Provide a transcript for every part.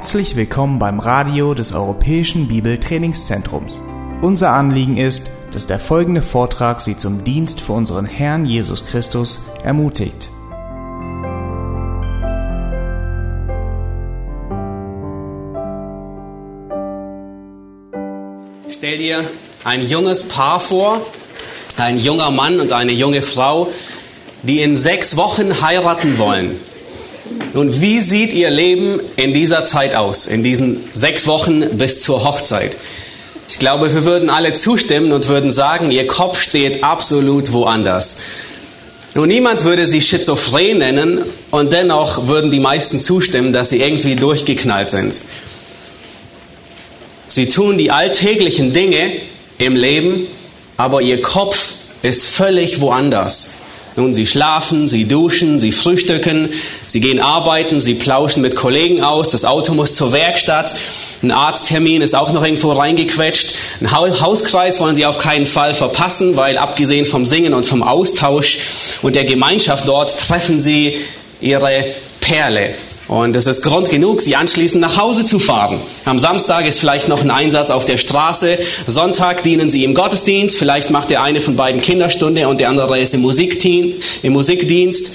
Herzlich willkommen beim Radio des Europäischen Bibeltrainingszentrums. Unser Anliegen ist, dass der folgende Vortrag Sie zum Dienst für unseren Herrn Jesus Christus ermutigt. Stell dir ein junges Paar vor, ein junger Mann und eine junge Frau, die in sechs Wochen heiraten wollen. Nun, wie sieht Ihr Leben in dieser Zeit aus, in diesen sechs Wochen bis zur Hochzeit? Ich glaube, wir würden alle zustimmen und würden sagen, Ihr Kopf steht absolut woanders. Nun, niemand würde Sie schizophren nennen und dennoch würden die meisten zustimmen, dass Sie irgendwie durchgeknallt sind. Sie tun die alltäglichen Dinge im Leben, aber Ihr Kopf ist völlig woanders. Nun, sie schlafen, sie duschen, sie frühstücken, sie gehen arbeiten, sie plauschen mit Kollegen aus, das Auto muss zur Werkstatt, ein Arzttermin ist auch noch irgendwo reingequetscht, ein Hauskreis wollen sie auf keinen Fall verpassen, weil abgesehen vom Singen und vom Austausch und der Gemeinschaft dort treffen sie ihre Perle. Und es ist Grund genug, sie anschließend nach Hause zu fahren. Am Samstag ist vielleicht noch ein Einsatz auf der Straße. Sonntag dienen sie im Gottesdienst. Vielleicht macht der eine von beiden Kinderstunde und der andere ist im, im Musikdienst.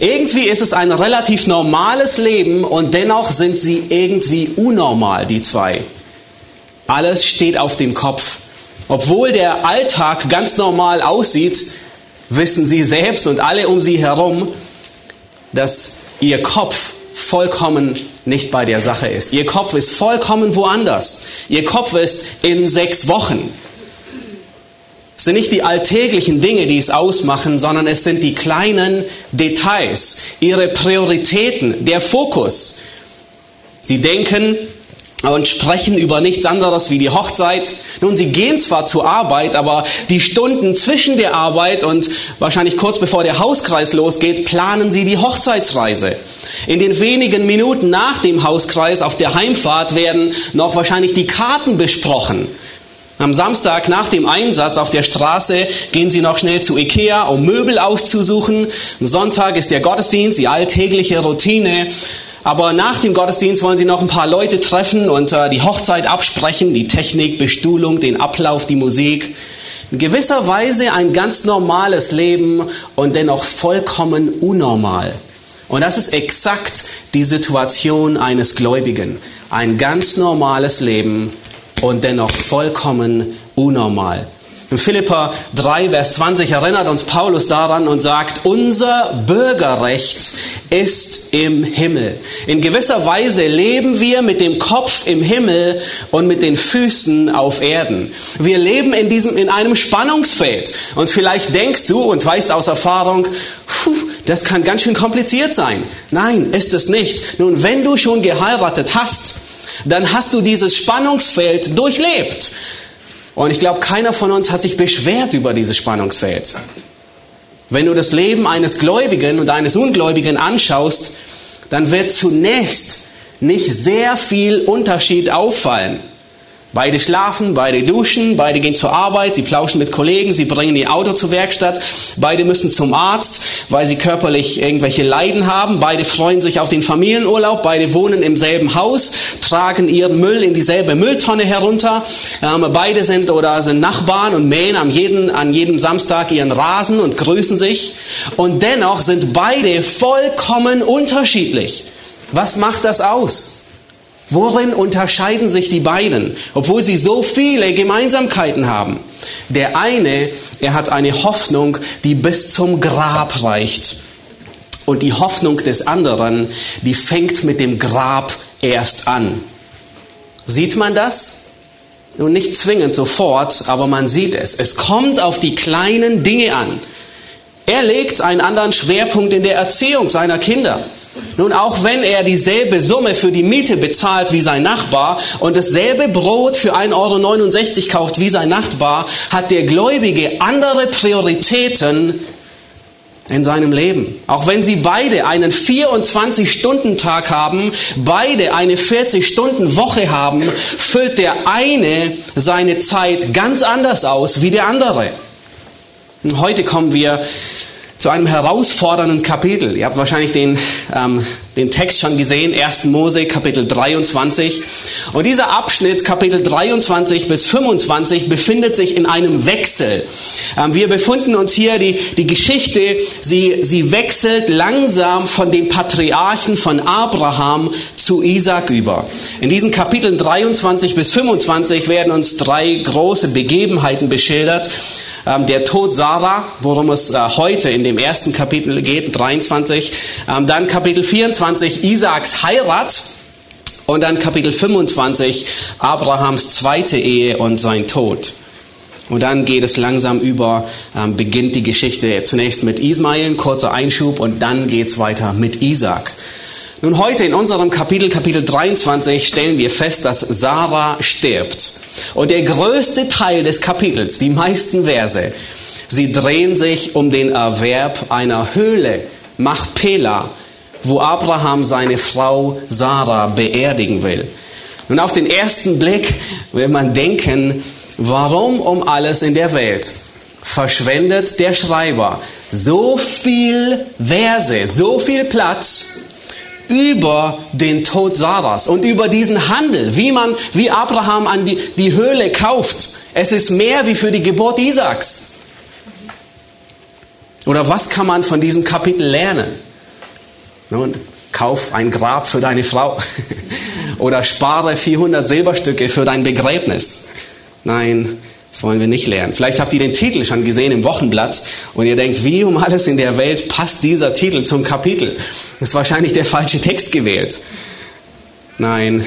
Irgendwie ist es ein relativ normales Leben und dennoch sind sie irgendwie unnormal, die zwei. Alles steht auf dem Kopf. Obwohl der Alltag ganz normal aussieht, wissen sie selbst und alle um sie herum, dass ihr Kopf vollkommen nicht bei der Sache ist. Ihr Kopf ist vollkommen woanders. Ihr Kopf ist in sechs Wochen. Es sind nicht die alltäglichen Dinge, die es ausmachen, sondern es sind die kleinen Details, ihre Prioritäten, der Fokus. Sie denken, und sprechen über nichts anderes wie die Hochzeit. Nun, sie gehen zwar zur Arbeit, aber die Stunden zwischen der Arbeit und wahrscheinlich kurz bevor der Hauskreis losgeht, planen sie die Hochzeitsreise. In den wenigen Minuten nach dem Hauskreis auf der Heimfahrt werden noch wahrscheinlich die Karten besprochen. Am Samstag nach dem Einsatz auf der Straße gehen sie noch schnell zu Ikea, um Möbel auszusuchen. Am Sonntag ist der Gottesdienst, die alltägliche Routine. Aber nach dem Gottesdienst wollen sie noch ein paar Leute treffen und äh, die Hochzeit absprechen, die Technik, Bestuhlung, den Ablauf, die Musik. In gewisser Weise ein ganz normales Leben und dennoch vollkommen unnormal. Und das ist exakt die Situation eines Gläubigen. Ein ganz normales Leben und dennoch vollkommen unnormal. In Philippa 3, Vers 20 erinnert uns Paulus daran und sagt, unser Bürgerrecht ist im Himmel. In gewisser Weise leben wir mit dem Kopf im Himmel und mit den Füßen auf Erden. Wir leben in diesem, in einem Spannungsfeld. Und vielleicht denkst du und weißt aus Erfahrung, puh, das kann ganz schön kompliziert sein. Nein, ist es nicht. Nun, wenn du schon geheiratet hast, dann hast du dieses Spannungsfeld durchlebt. Und ich glaube, keiner von uns hat sich beschwert über dieses Spannungsfeld. Wenn du das Leben eines Gläubigen und eines Ungläubigen anschaust, dann wird zunächst nicht sehr viel Unterschied auffallen. Beide schlafen, beide duschen, beide gehen zur Arbeit, sie plauschen mit Kollegen, sie bringen ihr Auto zur Werkstatt, beide müssen zum Arzt, weil sie körperlich irgendwelche Leiden haben, beide freuen sich auf den Familienurlaub, beide wohnen im selben Haus, tragen ihren Müll in dieselbe Mülltonne herunter, ähm, beide sind oder sind Nachbarn und mähen am jeden, an jedem Samstag ihren Rasen und grüßen sich. Und dennoch sind beide vollkommen unterschiedlich. Was macht das aus? Worin unterscheiden sich die beiden, obwohl sie so viele Gemeinsamkeiten haben? Der eine, er hat eine Hoffnung, die bis zum Grab reicht. Und die Hoffnung des anderen, die fängt mit dem Grab erst an. Sieht man das? Nun nicht zwingend sofort, aber man sieht es. Es kommt auf die kleinen Dinge an. Er legt einen anderen Schwerpunkt in der Erziehung seiner Kinder. Nun, auch wenn er dieselbe Summe für die Miete bezahlt wie sein Nachbar und dasselbe Brot für 1,69 Euro kauft wie sein Nachbar, hat der Gläubige andere Prioritäten in seinem Leben. Auch wenn sie beide einen 24-Stunden-Tag haben, beide eine 40-Stunden-Woche haben, füllt der eine seine Zeit ganz anders aus wie der andere. Heute kommen wir zu einem herausfordernden Kapitel. Ihr habt wahrscheinlich den ähm, den Text schon gesehen, 1. Mose Kapitel 23. Und dieser Abschnitt, Kapitel 23 bis 25, befindet sich in einem Wechsel. Ähm, wir befinden uns hier, die, die Geschichte, sie, sie wechselt langsam von den Patriarchen von Abraham zu Isaac über. In diesen Kapiteln 23 bis 25 werden uns drei große Begebenheiten beschildert. Ähm, der Tod Sarah, worum es äh, heute in dem ersten Kapitel geht, 23. Ähm, dann Kapitel 24, Isaaks Heirat. Und dann Kapitel 25, Abrahams zweite Ehe und sein Tod. Und dann geht es langsam über, ähm, beginnt die Geschichte zunächst mit Ismael, ein kurzer Einschub, und dann geht es weiter mit Isaac. Nun heute in unserem Kapitel, Kapitel 23, stellen wir fest, dass Sarah stirbt. Und der größte Teil des Kapitels, die meisten Verse, sie drehen sich um den Erwerb einer Höhle, Machpela, wo Abraham seine Frau Sarah beerdigen will. Nun auf den ersten Blick will man denken, warum um alles in der Welt verschwendet der Schreiber so viel Verse, so viel Platz über den Tod Sarahs und über diesen Handel, wie man, wie Abraham an die, die Höhle kauft. Es ist mehr wie für die Geburt Isaaks. Oder was kann man von diesem Kapitel lernen? Nun, kauf ein Grab für deine Frau. Oder spare 400 Silberstücke für dein Begräbnis. Nein, das wollen wir nicht lernen. Vielleicht habt ihr den Titel schon gesehen im Wochenblatt und ihr denkt, wie um alles in der Welt passt dieser Titel zum Kapitel? Das ist wahrscheinlich der falsche Text gewählt. Nein,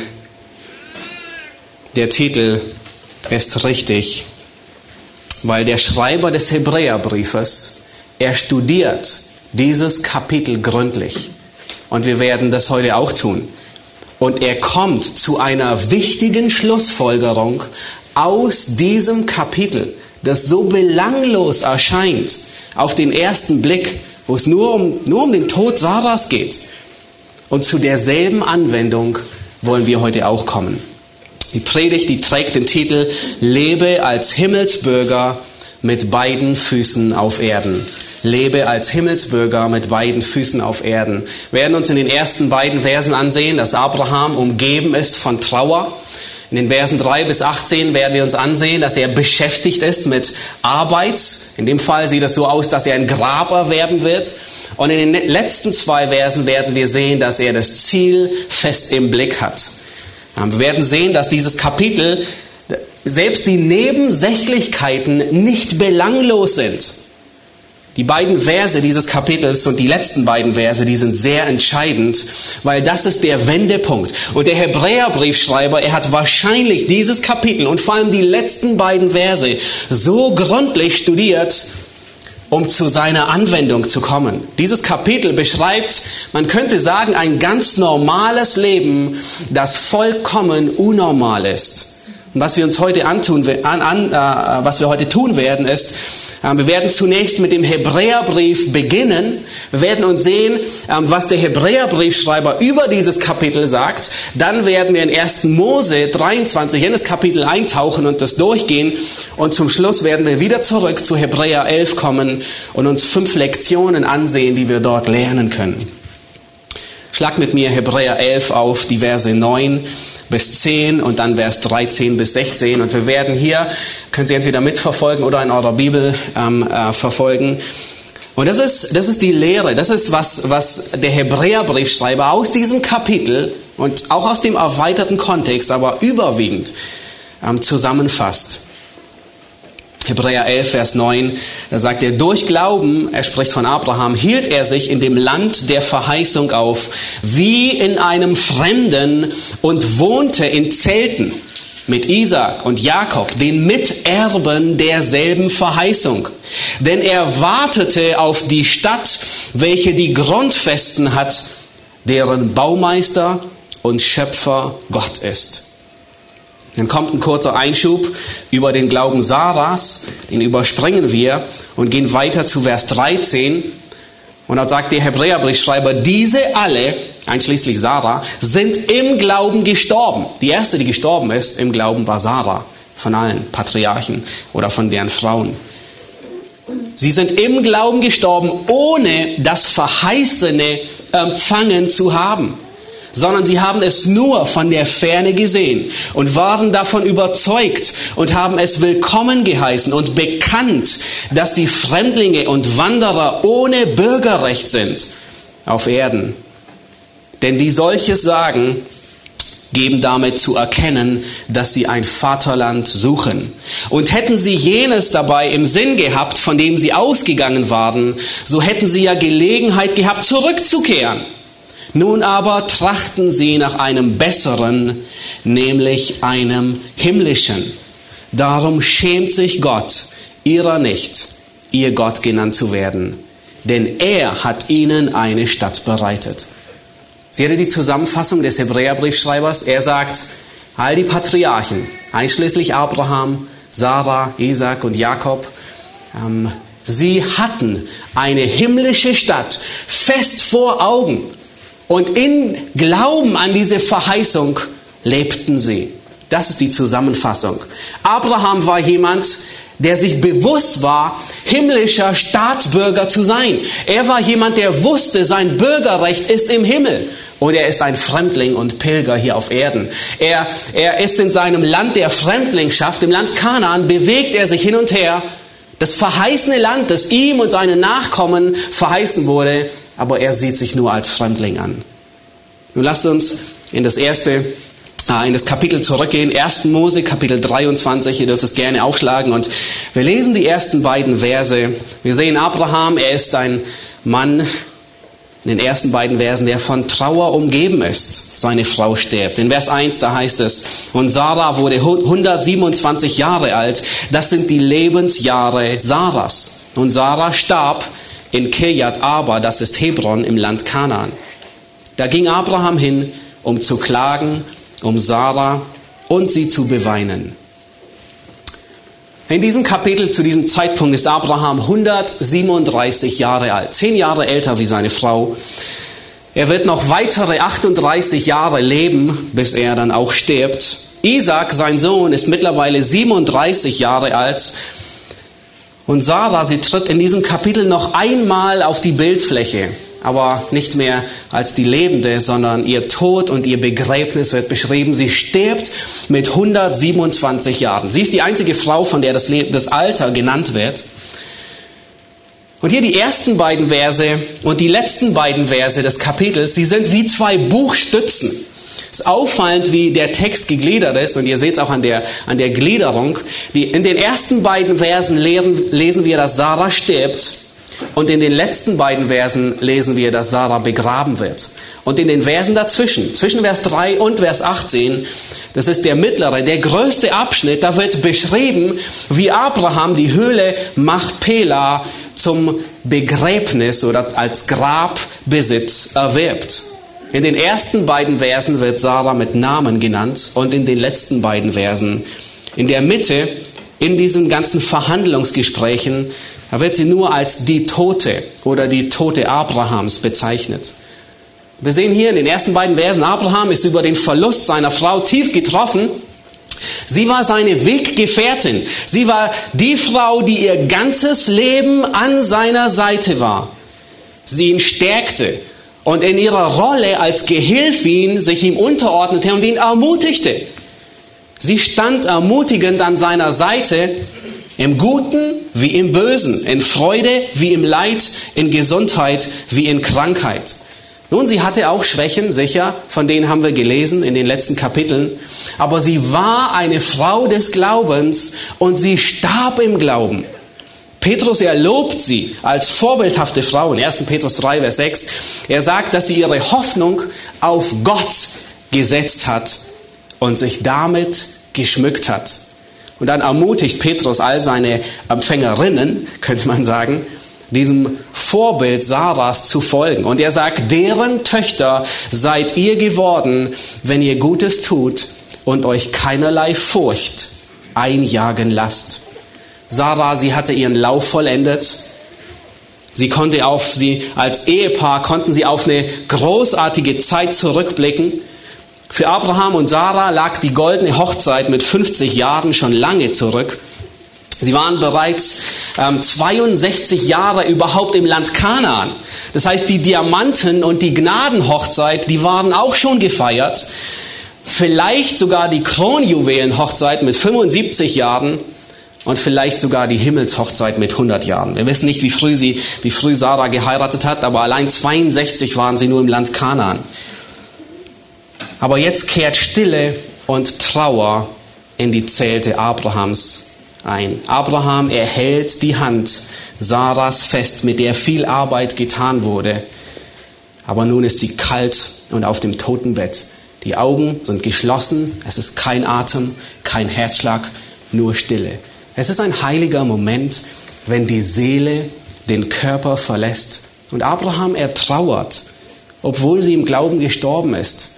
der Titel ist richtig, weil der Schreiber des Hebräerbriefes, er studiert dieses Kapitel gründlich. Und wir werden das heute auch tun. Und er kommt zu einer wichtigen Schlussfolgerung aus diesem Kapitel, das so belanglos erscheint auf den ersten Blick, wo es nur um, nur um den Tod Sarahs geht. Und zu derselben Anwendung wollen wir heute auch kommen. Die Predigt, die trägt den Titel Lebe als Himmelsbürger mit beiden Füßen auf Erden. Lebe als Himmelsbürger mit beiden Füßen auf Erden. Wir werden uns in den ersten beiden Versen ansehen, dass Abraham umgeben ist von Trauer in den Versen 3 bis 18 werden wir uns ansehen, dass er beschäftigt ist mit Arbeit. In dem Fall sieht es so aus, dass er ein Grab erwerben wird. Und in den letzten zwei Versen werden wir sehen, dass er das Ziel fest im Blick hat. Wir werden sehen, dass dieses Kapitel selbst die Nebensächlichkeiten nicht belanglos sind. Die beiden Verse dieses Kapitels und die letzten beiden Verse, die sind sehr entscheidend, weil das ist der Wendepunkt. Und der Hebräerbriefschreiber, er hat wahrscheinlich dieses Kapitel und vor allem die letzten beiden Verse so gründlich studiert, um zu seiner Anwendung zu kommen. Dieses Kapitel beschreibt, man könnte sagen, ein ganz normales Leben, das vollkommen unnormal ist. Und was wir uns heute antun, an, an, äh, was wir heute tun werden, ist, äh, wir werden zunächst mit dem Hebräerbrief beginnen. Wir werden uns sehen, äh, was der Hebräerbriefschreiber über dieses Kapitel sagt. Dann werden wir in 1. Mose 23 in das Kapitel eintauchen und das durchgehen. Und zum Schluss werden wir wieder zurück zu Hebräer 11 kommen und uns fünf Lektionen ansehen, die wir dort lernen können. Schlag mit mir Hebräer 11 auf, die Verse 9 bis 10 und dann Vers 13 bis 16. Und wir werden hier, können Sie entweder mitverfolgen oder in eurer Bibel ähm, äh, verfolgen. Und das ist, das ist die Lehre, das ist was, was der Hebräerbriefschreiber aus diesem Kapitel und auch aus dem erweiterten Kontext, aber überwiegend ähm, zusammenfasst. Hebräer 11, Vers 9, da sagt er, durch Glauben, er spricht von Abraham, hielt er sich in dem Land der Verheißung auf, wie in einem Fremden und wohnte in Zelten mit Isaac und Jakob, den Miterben derselben Verheißung. Denn er wartete auf die Stadt, welche die Grundfesten hat, deren Baumeister und Schöpfer Gott ist. Dann kommt ein kurzer Einschub über den Glauben Sarahs, den überspringen wir und gehen weiter zu Vers 13. Und dort sagt der Hebräerbriefschreiber, diese alle, einschließlich Sarah, sind im Glauben gestorben. Die erste, die gestorben ist im Glauben, war Sarah, von allen Patriarchen oder von deren Frauen. Sie sind im Glauben gestorben, ohne das Verheißene empfangen zu haben sondern sie haben es nur von der Ferne gesehen und waren davon überzeugt und haben es willkommen geheißen und bekannt, dass sie Fremdlinge und Wanderer ohne Bürgerrecht sind auf Erden. Denn die solches sagen, geben damit zu erkennen, dass sie ein Vaterland suchen. Und hätten sie jenes dabei im Sinn gehabt, von dem sie ausgegangen waren, so hätten sie ja Gelegenheit gehabt, zurückzukehren. Nun aber trachten sie nach einem besseren, nämlich einem himmlischen. Darum schämt sich Gott ihrer nicht, ihr Gott genannt zu werden, denn er hat ihnen eine Stadt bereitet. Seht ihr die Zusammenfassung des Hebräerbriefschreibers? Er sagt, all die Patriarchen, einschließlich Abraham, Sarah, Isaac und Jakob, ähm, sie hatten eine himmlische Stadt fest vor Augen. Und in Glauben an diese Verheißung lebten sie. Das ist die Zusammenfassung. Abraham war jemand, der sich bewusst war, himmlischer Staatsbürger zu sein. Er war jemand, der wusste, sein Bürgerrecht ist im Himmel. Und er ist ein Fremdling und Pilger hier auf Erden. Er, er ist in seinem Land der Fremdlingschaft, im Land Kanaan, bewegt er sich hin und her. Das verheißene Land, das ihm und seinen Nachkommen verheißen wurde, aber er sieht sich nur als Fremdling an. Nun lasst uns in das erste, äh, in das Kapitel zurückgehen, 1. Mose, Kapitel 23, ihr dürft es gerne aufschlagen und wir lesen die ersten beiden Verse. Wir sehen Abraham, er ist ein Mann, in den ersten beiden Versen, der von Trauer umgeben ist. Seine Frau stirbt. In Vers 1, da heißt es, und Sarah wurde 127 Jahre alt. Das sind die Lebensjahre Sarahs. Und Sarah starb in Kirjat Arba, das ist Hebron im Land Kanaan. Da ging Abraham hin, um zu klagen, um Sarah und sie zu beweinen. In diesem Kapitel zu diesem Zeitpunkt ist Abraham 137 Jahre alt, zehn Jahre älter wie seine Frau. Er wird noch weitere 38 Jahre leben, bis er dann auch stirbt. Isaac, sein Sohn, ist mittlerweile 37 Jahre alt und Sarah, sie tritt in diesem Kapitel noch einmal auf die Bildfläche, aber nicht mehr als die Lebende, sondern ihr Tod und ihr Begräbnis wird beschrieben. Sie stirbt mit 127 Jahren. Sie ist die einzige Frau, von der das, das Alter genannt wird. Und hier die ersten beiden Verse und die letzten beiden Verse des Kapitels, sie sind wie zwei Buchstützen. Es ist auffallend, wie der Text gegliedert ist, und ihr seht es auch an der, an der Gliederung. Die, in den ersten beiden Versen lehren, lesen wir, dass Sarah stirbt, und in den letzten beiden Versen lesen wir, dass Sarah begraben wird. Und in den Versen dazwischen, zwischen Vers 3 und Vers 18, das ist der mittlere, der größte Abschnitt, da wird beschrieben, wie Abraham die Höhle Machpela zum Begräbnis oder als Grabbesitz erwirbt. In den ersten beiden Versen wird Sarah mit Namen genannt und in den letzten beiden Versen, in der Mitte, in diesen ganzen Verhandlungsgesprächen, da wird sie nur als die Tote oder die Tote Abrahams bezeichnet. Wir sehen hier in den ersten beiden Versen, Abraham ist über den Verlust seiner Frau tief getroffen. Sie war seine Weggefährtin. Sie war die Frau, die ihr ganzes Leben an seiner Seite war. Sie ihn stärkte, und in ihrer Rolle als Gehilfin sich ihm unterordnete und ihn ermutigte. Sie stand ermutigend an seiner Seite, im Guten wie im Bösen, in Freude wie im Leid, in Gesundheit wie in Krankheit. Nun, sie hatte auch Schwächen, sicher, von denen haben wir gelesen in den letzten Kapiteln, aber sie war eine Frau des Glaubens und sie starb im Glauben. Petrus, er lobt sie als vorbildhafte Frau in 1. Petrus 3, Vers 6. Er sagt, dass sie ihre Hoffnung auf Gott gesetzt hat und sich damit geschmückt hat. Und dann ermutigt Petrus all seine Empfängerinnen, könnte man sagen, diesem Vorbild Sarahs zu folgen. Und er sagt, deren Töchter seid ihr geworden, wenn ihr Gutes tut und euch keinerlei Furcht einjagen lasst. Sarah, sie hatte ihren Lauf vollendet. Sie konnte auf sie als Ehepaar konnten sie auf eine großartige Zeit zurückblicken. Für Abraham und Sarah lag die goldene Hochzeit mit 50 Jahren schon lange zurück. Sie waren bereits ähm, 62 Jahre überhaupt im Land Kanaan. Das heißt, die Diamanten- und die Gnadenhochzeit, die waren auch schon gefeiert. Vielleicht sogar die Kronjuwelenhochzeit mit 75 Jahren und vielleicht sogar die Himmelshochzeit mit 100 Jahren. Wir wissen nicht, wie früh sie, wie früh Sarah geheiratet hat, aber allein 62 waren sie nur im Land Kanaan. Aber jetzt kehrt Stille und Trauer in die Zelte Abrahams ein. Abraham erhält die Hand Sarahs fest, mit der viel Arbeit getan wurde. Aber nun ist sie kalt und auf dem Totenbett. Die Augen sind geschlossen, es ist kein Atem, kein Herzschlag, nur Stille. Es ist ein heiliger Moment, wenn die Seele den Körper verlässt. Und Abraham, er trauert, obwohl sie im Glauben gestorben ist.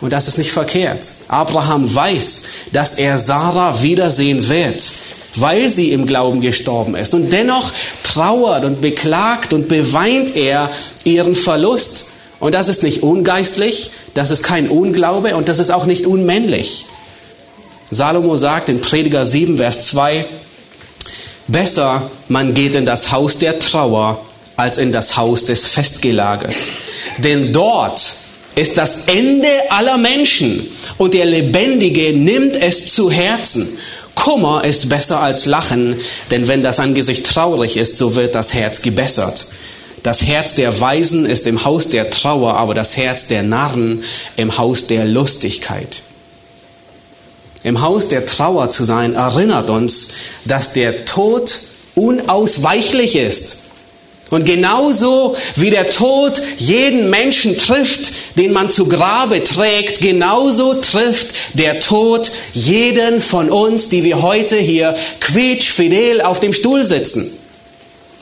Und das ist nicht verkehrt. Abraham weiß, dass er Sarah wiedersehen wird weil sie im Glauben gestorben ist. Und dennoch trauert und beklagt und beweint er ihren Verlust. Und das ist nicht ungeistlich, das ist kein Unglaube und das ist auch nicht unmännlich. Salomo sagt in Prediger 7, Vers 2, Besser man geht in das Haus der Trauer als in das Haus des Festgelagers. Denn dort ist das Ende aller Menschen und der Lebendige nimmt es zu Herzen. Kummer ist besser als Lachen, denn wenn das Angesicht traurig ist, so wird das Herz gebessert. Das Herz der Weisen ist im Haus der Trauer, aber das Herz der Narren im Haus der Lustigkeit. Im Haus der Trauer zu sein erinnert uns, dass der Tod unausweichlich ist. Und genauso wie der Tod jeden Menschen trifft, den man zu Grabe trägt, genauso trifft der Tod jeden von uns, die wir heute hier quietschfidel auf dem Stuhl sitzen.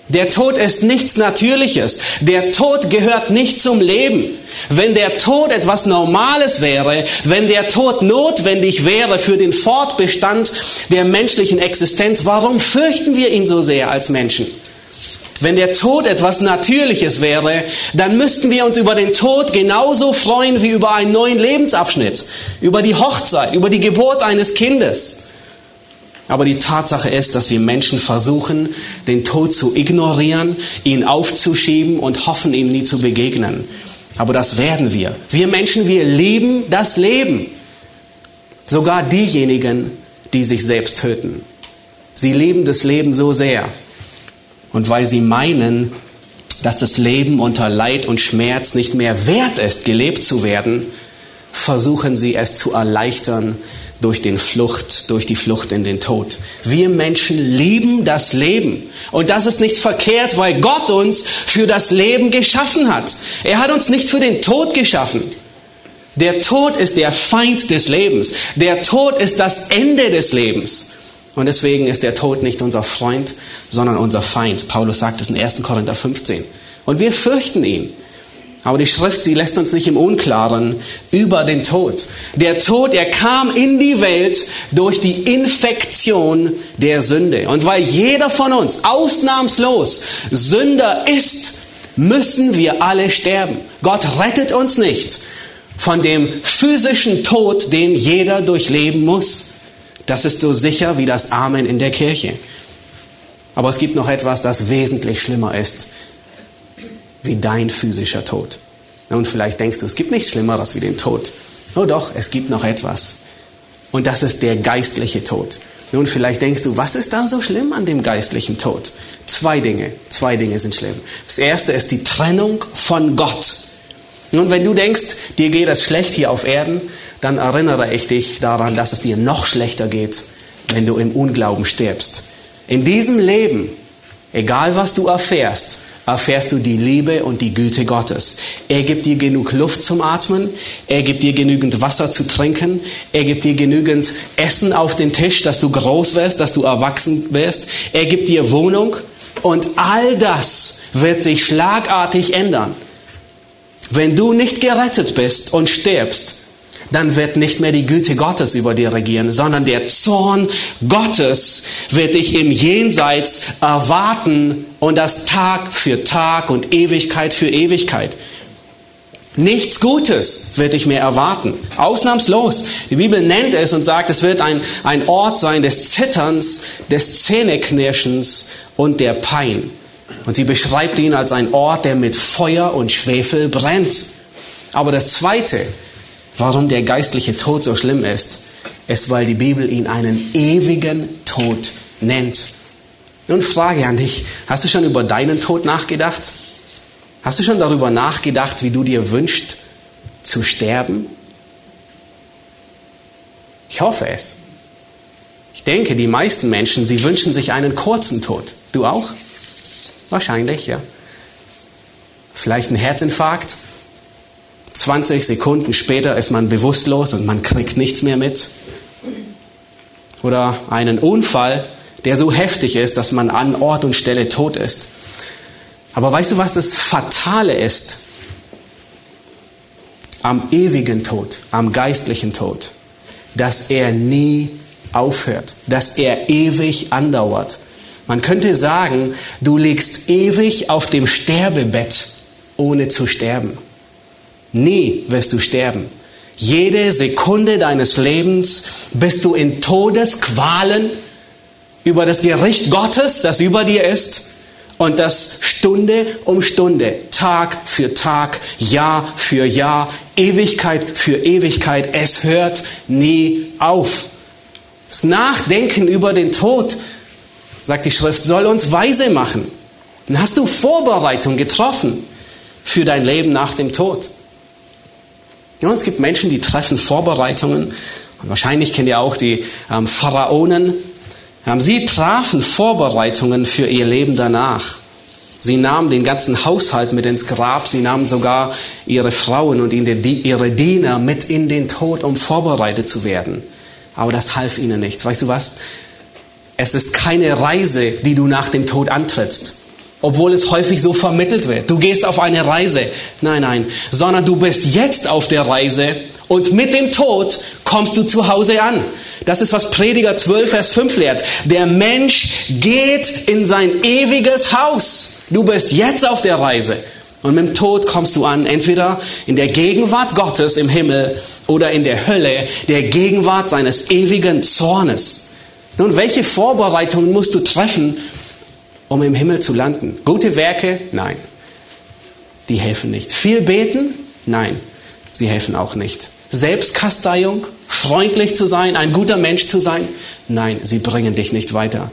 Der Tod ist nichts Natürliches. Der Tod gehört nicht zum Leben. Wenn der Tod etwas Normales wäre, wenn der Tod notwendig wäre für den Fortbestand der menschlichen Existenz, warum fürchten wir ihn so sehr als Menschen? Wenn der Tod etwas Natürliches wäre, dann müssten wir uns über den Tod genauso freuen wie über einen neuen Lebensabschnitt, über die Hochzeit, über die Geburt eines Kindes. Aber die Tatsache ist, dass wir Menschen versuchen, den Tod zu ignorieren, ihn aufzuschieben und hoffen, ihm nie zu begegnen. Aber das werden wir. Wir Menschen, wir lieben das Leben. Sogar diejenigen, die sich selbst töten. Sie lieben das Leben so sehr, und weil sie meinen, dass das Leben unter Leid und Schmerz nicht mehr wert ist, gelebt zu werden, versuchen sie es zu erleichtern durch den Flucht, durch die Flucht in den Tod. Wir Menschen lieben das Leben. Und das ist nicht verkehrt, weil Gott uns für das Leben geschaffen hat. Er hat uns nicht für den Tod geschaffen. Der Tod ist der Feind des Lebens. Der Tod ist das Ende des Lebens. Und deswegen ist der Tod nicht unser Freund, sondern unser Feind. Paulus sagt es in 1. Korinther 15. Und wir fürchten ihn. Aber die Schrift, sie lässt uns nicht im Unklaren über den Tod. Der Tod, er kam in die Welt durch die Infektion der Sünde. Und weil jeder von uns ausnahmslos Sünder ist, müssen wir alle sterben. Gott rettet uns nicht von dem physischen Tod, den jeder durchleben muss. Das ist so sicher wie das Amen in der Kirche. Aber es gibt noch etwas, das wesentlich schlimmer ist, wie dein physischer Tod. Und vielleicht denkst du, es gibt nichts Schlimmeres wie den Tod. Oh doch, es gibt noch etwas. Und das ist der geistliche Tod. Nun, vielleicht denkst du, was ist da so schlimm an dem geistlichen Tod? Zwei Dinge, zwei Dinge sind schlimm. Das erste ist die Trennung von Gott. Nun, wenn du denkst, dir geht es schlecht hier auf Erden, dann erinnere ich dich daran, dass es dir noch schlechter geht, wenn du im Unglauben stirbst. In diesem Leben, egal was du erfährst, erfährst du die Liebe und die Güte Gottes. Er gibt dir genug Luft zum Atmen, er gibt dir genügend Wasser zu trinken, er gibt dir genügend Essen auf den Tisch, dass du groß wirst, dass du erwachsen wirst, er gibt dir Wohnung und all das wird sich schlagartig ändern. Wenn du nicht gerettet bist und stirbst, dann wird nicht mehr die Güte Gottes über dir regieren, sondern der Zorn Gottes wird dich im Jenseits erwarten und das Tag für Tag und Ewigkeit für Ewigkeit. Nichts Gutes wird dich mehr erwarten. Ausnahmslos. Die Bibel nennt es und sagt, es wird ein, ein Ort sein des Zitterns, des Zähneknirschens und der Pein. Und sie beschreibt ihn als ein Ort, der mit Feuer und Schwefel brennt. Aber das Zweite, warum der geistliche Tod so schlimm ist, ist, weil die Bibel ihn einen ewigen Tod nennt. Nun Frage an dich, hast du schon über deinen Tod nachgedacht? Hast du schon darüber nachgedacht, wie du dir wünschst zu sterben? Ich hoffe es. Ich denke, die meisten Menschen, sie wünschen sich einen kurzen Tod. Du auch? Wahrscheinlich, ja. Vielleicht ein Herzinfarkt. 20 Sekunden später ist man bewusstlos und man kriegt nichts mehr mit. Oder einen Unfall, der so heftig ist, dass man an Ort und Stelle tot ist. Aber weißt du, was das Fatale ist? Am ewigen Tod, am geistlichen Tod, dass er nie aufhört, dass er ewig andauert. Man könnte sagen, du liegst ewig auf dem Sterbebett, ohne zu sterben. Nie wirst du sterben. Jede Sekunde deines Lebens bist du in Todesqualen über das Gericht Gottes, das über dir ist, und das Stunde um Stunde, Tag für Tag, Jahr für Jahr, Ewigkeit für Ewigkeit. Es hört nie auf. Das Nachdenken über den Tod, sagt die Schrift, soll uns weise machen. Dann hast du Vorbereitung getroffen für dein Leben nach dem Tod. Ja, es gibt Menschen, die treffen Vorbereitungen. Und wahrscheinlich kennt ihr auch die ähm, Pharaonen, Sie trafen Vorbereitungen für ihr Leben danach. Sie nahmen den ganzen Haushalt mit ins Grab, sie nahmen sogar ihre Frauen und ihre Diener mit in den Tod, um vorbereitet zu werden. Aber das half ihnen nichts. Weißt du was? Es ist keine Reise, die du nach dem Tod antrittst, obwohl es häufig so vermittelt wird. Du gehst auf eine Reise. Nein, nein, sondern du bist jetzt auf der Reise und mit dem Tod kommst du zu Hause an. Das ist, was Prediger 12, Vers 5 lehrt. Der Mensch geht in sein ewiges Haus. Du bist jetzt auf der Reise. Und mit dem Tod kommst du an, entweder in der Gegenwart Gottes im Himmel oder in der Hölle, der Gegenwart seines ewigen Zornes. Nun, welche Vorbereitungen musst du treffen, um im Himmel zu landen? Gute Werke? Nein. Die helfen nicht. Viel beten? Nein. Sie helfen auch nicht. Selbstkasteiung? freundlich zu sein, ein guter Mensch zu sein? Nein, sie bringen dich nicht weiter.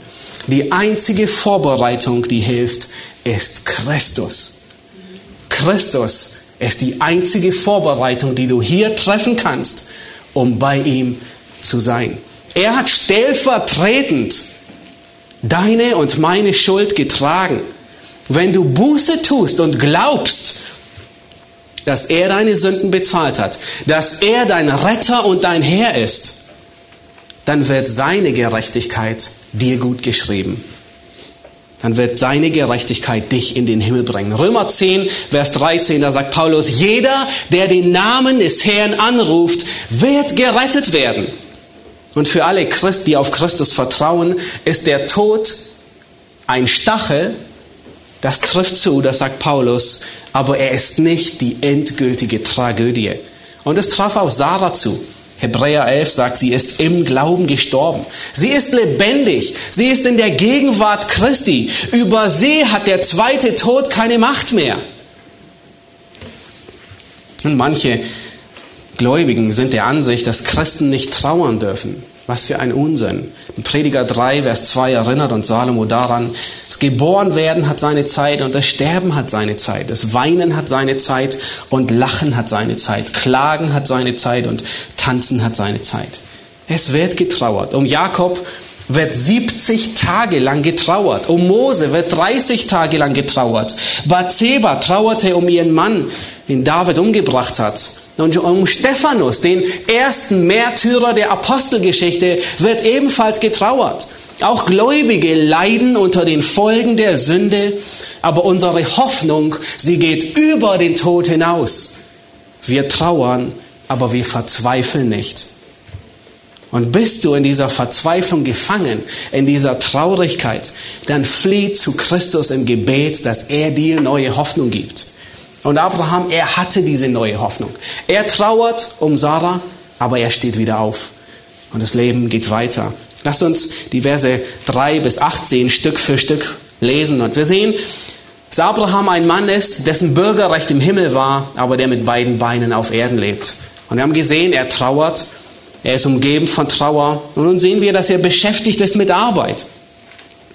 Die einzige Vorbereitung, die hilft, ist Christus. Christus ist die einzige Vorbereitung, die du hier treffen kannst, um bei ihm zu sein. Er hat stellvertretend deine und meine Schuld getragen. Wenn du Buße tust und glaubst, dass er deine Sünden bezahlt hat, dass er dein Retter und dein Herr ist, dann wird seine Gerechtigkeit dir gut geschrieben. Dann wird seine Gerechtigkeit dich in den Himmel bringen. Römer 10, Vers 13, da sagt Paulus, jeder, der den Namen des Herrn anruft, wird gerettet werden. Und für alle Christ, die auf Christus vertrauen, ist der Tod ein Stachel, das trifft zu, das sagt Paulus, aber er ist nicht die endgültige Tragödie. Und es traf auch Sarah zu. Hebräer 11 sagt, sie ist im Glauben gestorben. Sie ist lebendig. Sie ist in der Gegenwart Christi. Über sie hat der zweite Tod keine Macht mehr. Und manche Gläubigen sind der Ansicht, dass Christen nicht trauern dürfen. Was für ein Unsinn. In Prediger 3, Vers 2 erinnert uns Salomo daran, das Geborenwerden hat seine Zeit und das Sterben hat seine Zeit. Das Weinen hat seine Zeit und Lachen hat seine Zeit. Klagen hat seine Zeit und Tanzen hat seine Zeit. Es wird getrauert. Um Jakob wird 70 Tage lang getrauert. Um Mose wird 30 Tage lang getrauert. Bathseba trauerte um ihren Mann, den David umgebracht hat. Und um Stephanus, den ersten Märtyrer der Apostelgeschichte, wird ebenfalls getrauert. Auch Gläubige leiden unter den Folgen der Sünde, aber unsere Hoffnung, sie geht über den Tod hinaus. Wir trauern, aber wir verzweifeln nicht. Und bist du in dieser Verzweiflung gefangen, in dieser Traurigkeit, dann flieh zu Christus im Gebet, dass er dir neue Hoffnung gibt. Und Abraham, er hatte diese neue Hoffnung. Er trauert um Sarah, aber er steht wieder auf. Und das Leben geht weiter. Lass uns die Verse 3 bis 18 Stück für Stück lesen. Und wir sehen, dass Abraham ein Mann ist, dessen Bürgerrecht im Himmel war, aber der mit beiden Beinen auf Erden lebt. Und wir haben gesehen, er trauert, er ist umgeben von Trauer. Und nun sehen wir, dass er beschäftigt ist mit Arbeit.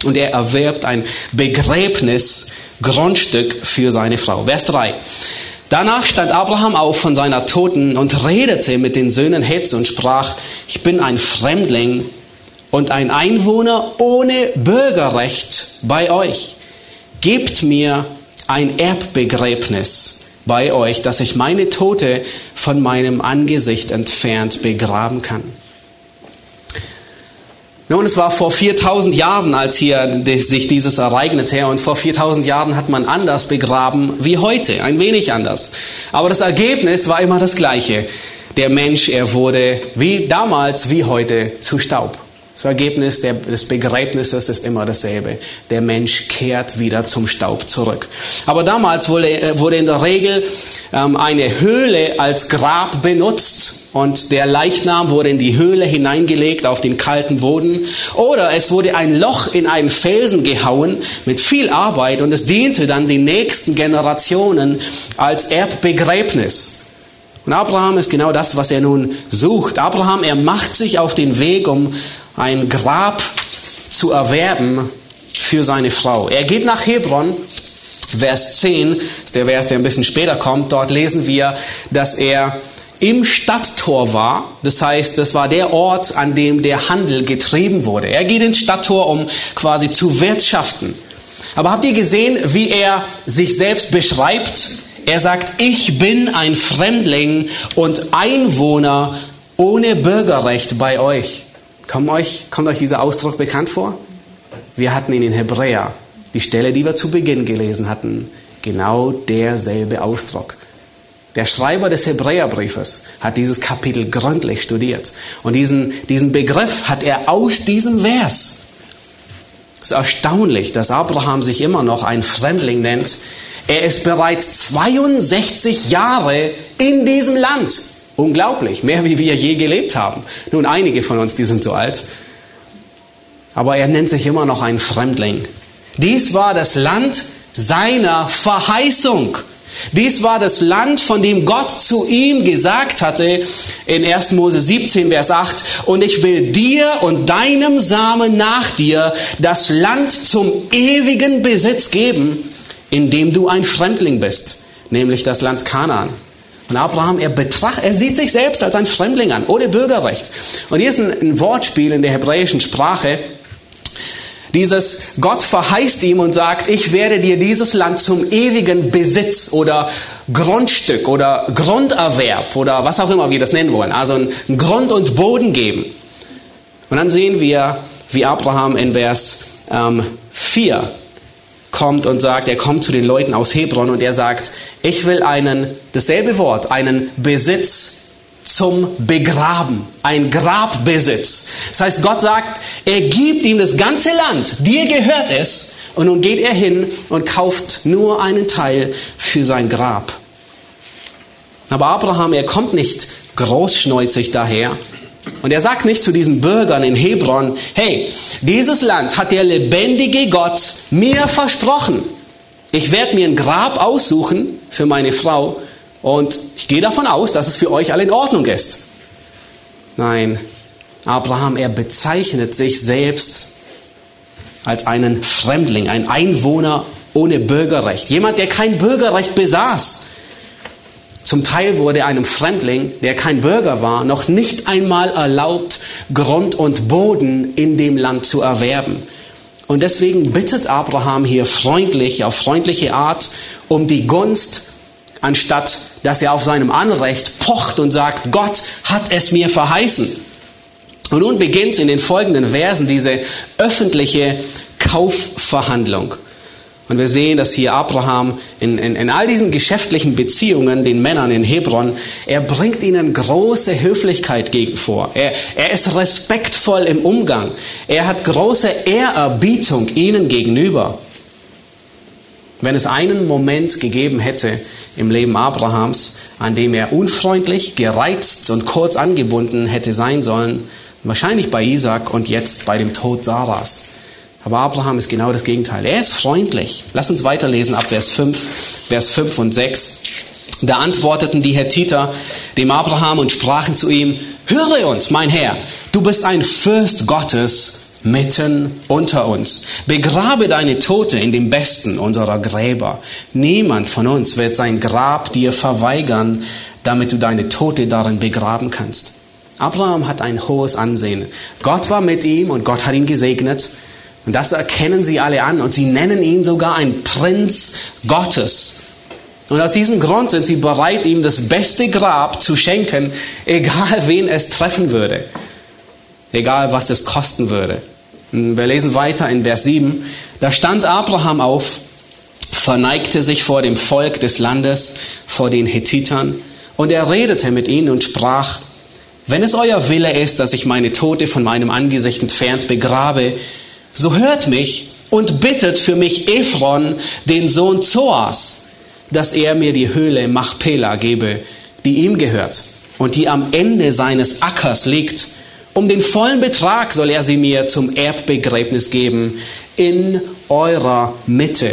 Und er erwirbt ein Begräbnisgrundstück für seine Frau. Vers 3. Danach stand Abraham auf von seiner Toten und redete mit den Söhnen Hetz und sprach, ich bin ein Fremdling und ein Einwohner ohne Bürgerrecht bei euch. Gebt mir ein Erbbegräbnis bei euch, dass ich meine Tote von meinem Angesicht entfernt begraben kann. Nun, es war vor 4000 Jahren, als hier sich dieses ereignete. Und vor 4000 Jahren hat man anders begraben wie heute, ein wenig anders. Aber das Ergebnis war immer das gleiche. Der Mensch, er wurde wie damals, wie heute zu Staub. Das Ergebnis des Begräbnisses ist immer dasselbe. Der Mensch kehrt wieder zum Staub zurück. Aber damals wurde, äh, in der Regel ähm, eine Höhle als Grab benutzt und der Leichnam wurde in die Höhle hineingelegt auf den kalten Boden. Oder es wurde ein Loch in einen Felsen gehauen mit viel Arbeit und es diente dann den nächsten Generationen als Erbbegräbnis. Und Abraham ist genau das, was er nun sucht. Abraham, er macht sich auf den Weg, um ein Grab zu erwerben für seine Frau. Er geht nach Hebron, Vers 10, ist der Vers, der ein bisschen später kommt. Dort lesen wir, dass er im Stadttor war. Das heißt, das war der Ort, an dem der Handel getrieben wurde. Er geht ins Stadttor, um quasi zu wirtschaften. Aber habt ihr gesehen, wie er sich selbst beschreibt? Er sagt, ich bin ein Fremdling und Einwohner ohne Bürgerrecht bei euch. Kommt euch, kommt euch dieser Ausdruck bekannt vor? Wir hatten ihn in Hebräer, die Stelle, die wir zu Beginn gelesen hatten, genau derselbe Ausdruck. Der Schreiber des Hebräerbriefes hat dieses Kapitel gründlich studiert und diesen, diesen Begriff hat er aus diesem Vers. Es ist erstaunlich, dass Abraham sich immer noch ein Fremdling nennt. Er ist bereits 62 Jahre in diesem Land. Unglaublich, mehr wie wir je gelebt haben. Nun, einige von uns, die sind so alt. Aber er nennt sich immer noch ein Fremdling. Dies war das Land seiner Verheißung. Dies war das Land, von dem Gott zu ihm gesagt hatte in 1. Mose 17, Vers 8, und ich will dir und deinem Samen nach dir das Land zum ewigen Besitz geben, in dem du ein Fremdling bist, nämlich das Land Kanaan. Und Abraham, er, betracht, er sieht sich selbst als ein Fremdling an, ohne Bürgerrecht. Und hier ist ein, ein Wortspiel in der hebräischen Sprache. Dieses Gott verheißt ihm und sagt, ich werde dir dieses Land zum ewigen Besitz oder Grundstück oder Grunderwerb oder was auch immer wir das nennen wollen, also ein Grund und Boden geben. Und dann sehen wir, wie Abraham in Vers ähm, 4 kommt und sagt, er kommt zu den Leuten aus Hebron und er sagt, ich will einen, dasselbe Wort, einen Besitz zum Begraben, ein Grabbesitz. Das heißt, Gott sagt, er gibt ihm das ganze Land, dir gehört es, und nun geht er hin und kauft nur einen Teil für sein Grab. Aber Abraham, er kommt nicht großschneuzig daher, und er sagt nicht zu diesen Bürgern in Hebron, hey, dieses Land hat der lebendige Gott mir versprochen. Ich werde mir ein Grab aussuchen für meine Frau und ich gehe davon aus, dass es für euch alle in Ordnung ist. Nein, Abraham, er bezeichnet sich selbst als einen Fremdling, ein Einwohner ohne Bürgerrecht, jemand, der kein Bürgerrecht besaß. Zum Teil wurde einem Fremdling, der kein Bürger war, noch nicht einmal erlaubt, Grund und Boden in dem Land zu erwerben. Und deswegen bittet Abraham hier freundlich, auf freundliche Art, um die Gunst, anstatt dass er auf seinem Anrecht pocht und sagt, Gott hat es mir verheißen. Und nun beginnt in den folgenden Versen diese öffentliche Kaufverhandlung. Und wir sehen, dass hier Abraham in, in, in all diesen geschäftlichen Beziehungen den Männern in Hebron, er bringt ihnen große Höflichkeit gegen vor. Er, er ist respektvoll im Umgang. Er hat große Ehrerbietung ihnen gegenüber. Wenn es einen Moment gegeben hätte im Leben Abrahams, an dem er unfreundlich, gereizt und kurz angebunden hätte sein sollen, wahrscheinlich bei Isaac und jetzt bei dem Tod Sarahs. Aber Abraham ist genau das Gegenteil. Er ist freundlich. Lass uns weiterlesen ab Vers 5, Vers 5 und 6. Da antworteten die Hethiter dem Abraham und sprachen zu ihm, höre uns, mein Herr, du bist ein Fürst Gottes mitten unter uns. Begrabe deine Tote in dem besten unserer Gräber. Niemand von uns wird sein Grab dir verweigern, damit du deine Tote darin begraben kannst. Abraham hat ein hohes Ansehen. Gott war mit ihm und Gott hat ihn gesegnet. Und das erkennen sie alle an und sie nennen ihn sogar ein Prinz Gottes. Und aus diesem Grund sind sie bereit, ihm das beste Grab zu schenken, egal wen es treffen würde, egal was es kosten würde. Und wir lesen weiter in Vers 7. Da stand Abraham auf, verneigte sich vor dem Volk des Landes, vor den Hethitern, und er redete mit ihnen und sprach, wenn es euer Wille ist, dass ich meine Tote von meinem Angesicht entfernt begrabe, so hört mich und bittet für mich Ephron, den Sohn Zoas, dass er mir die Höhle Machpela gebe, die ihm gehört und die am Ende seines Ackers liegt. Um den vollen Betrag soll er sie mir zum Erbbegräbnis geben in eurer Mitte.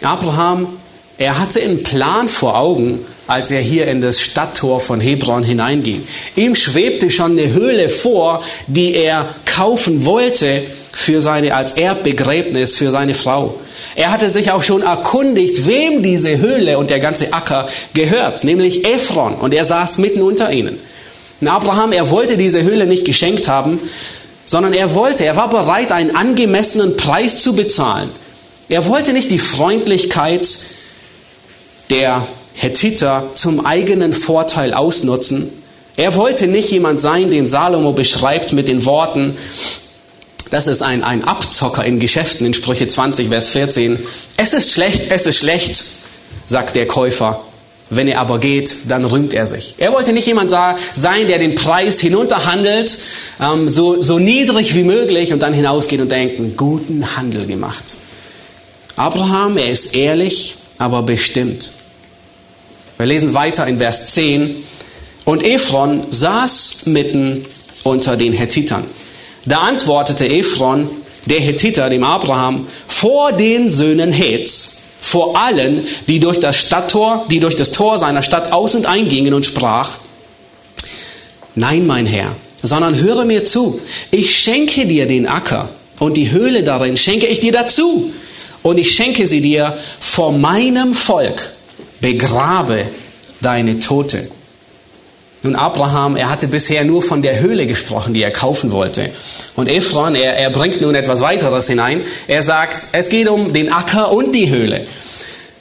Abraham, er hatte einen Plan vor Augen, als er hier in das Stadttor von Hebron hineinging. Ihm schwebte schon eine Höhle vor, die er kaufen wollte für seine, als Erbbegräbnis für seine Frau. Er hatte sich auch schon erkundigt, wem diese Höhle und der ganze Acker gehört, nämlich Ephron, und er saß mitten unter ihnen. Und Abraham, er wollte diese Höhle nicht geschenkt haben, sondern er wollte, er war bereit, einen angemessenen Preis zu bezahlen. Er wollte nicht die Freundlichkeit der Hethiter zum eigenen Vorteil ausnutzen. Er wollte nicht jemand sein, den Salomo beschreibt mit den Worten, das ist ein, ein Abzocker in Geschäften in Sprüche 20, Vers 14. Es ist schlecht, es ist schlecht, sagt der Käufer. Wenn er aber geht, dann rühmt er sich. Er wollte nicht jemand sein, der den Preis hinunterhandelt, ähm, so, so niedrig wie möglich und dann hinausgeht und denkt, guten Handel gemacht. Abraham, er ist ehrlich, aber bestimmt. Wir lesen weiter in Vers 10. Und Ephron saß mitten unter den Hethitern. Da antwortete Ephron, der Hethiter, dem Abraham, vor den Söhnen Heths, vor allen, die durch das Stadttor, die durch das Tor seiner Stadt aus und eingingen und sprach, Nein, mein Herr, sondern höre mir zu. Ich schenke dir den Acker und die Höhle darin schenke ich dir dazu. Und ich schenke sie dir vor meinem Volk. Begrabe deine Tote. Nun, Abraham, er hatte bisher nur von der Höhle gesprochen, die er kaufen wollte. Und Ephron, er, er bringt nun etwas weiteres hinein. Er sagt, es geht um den Acker und die Höhle.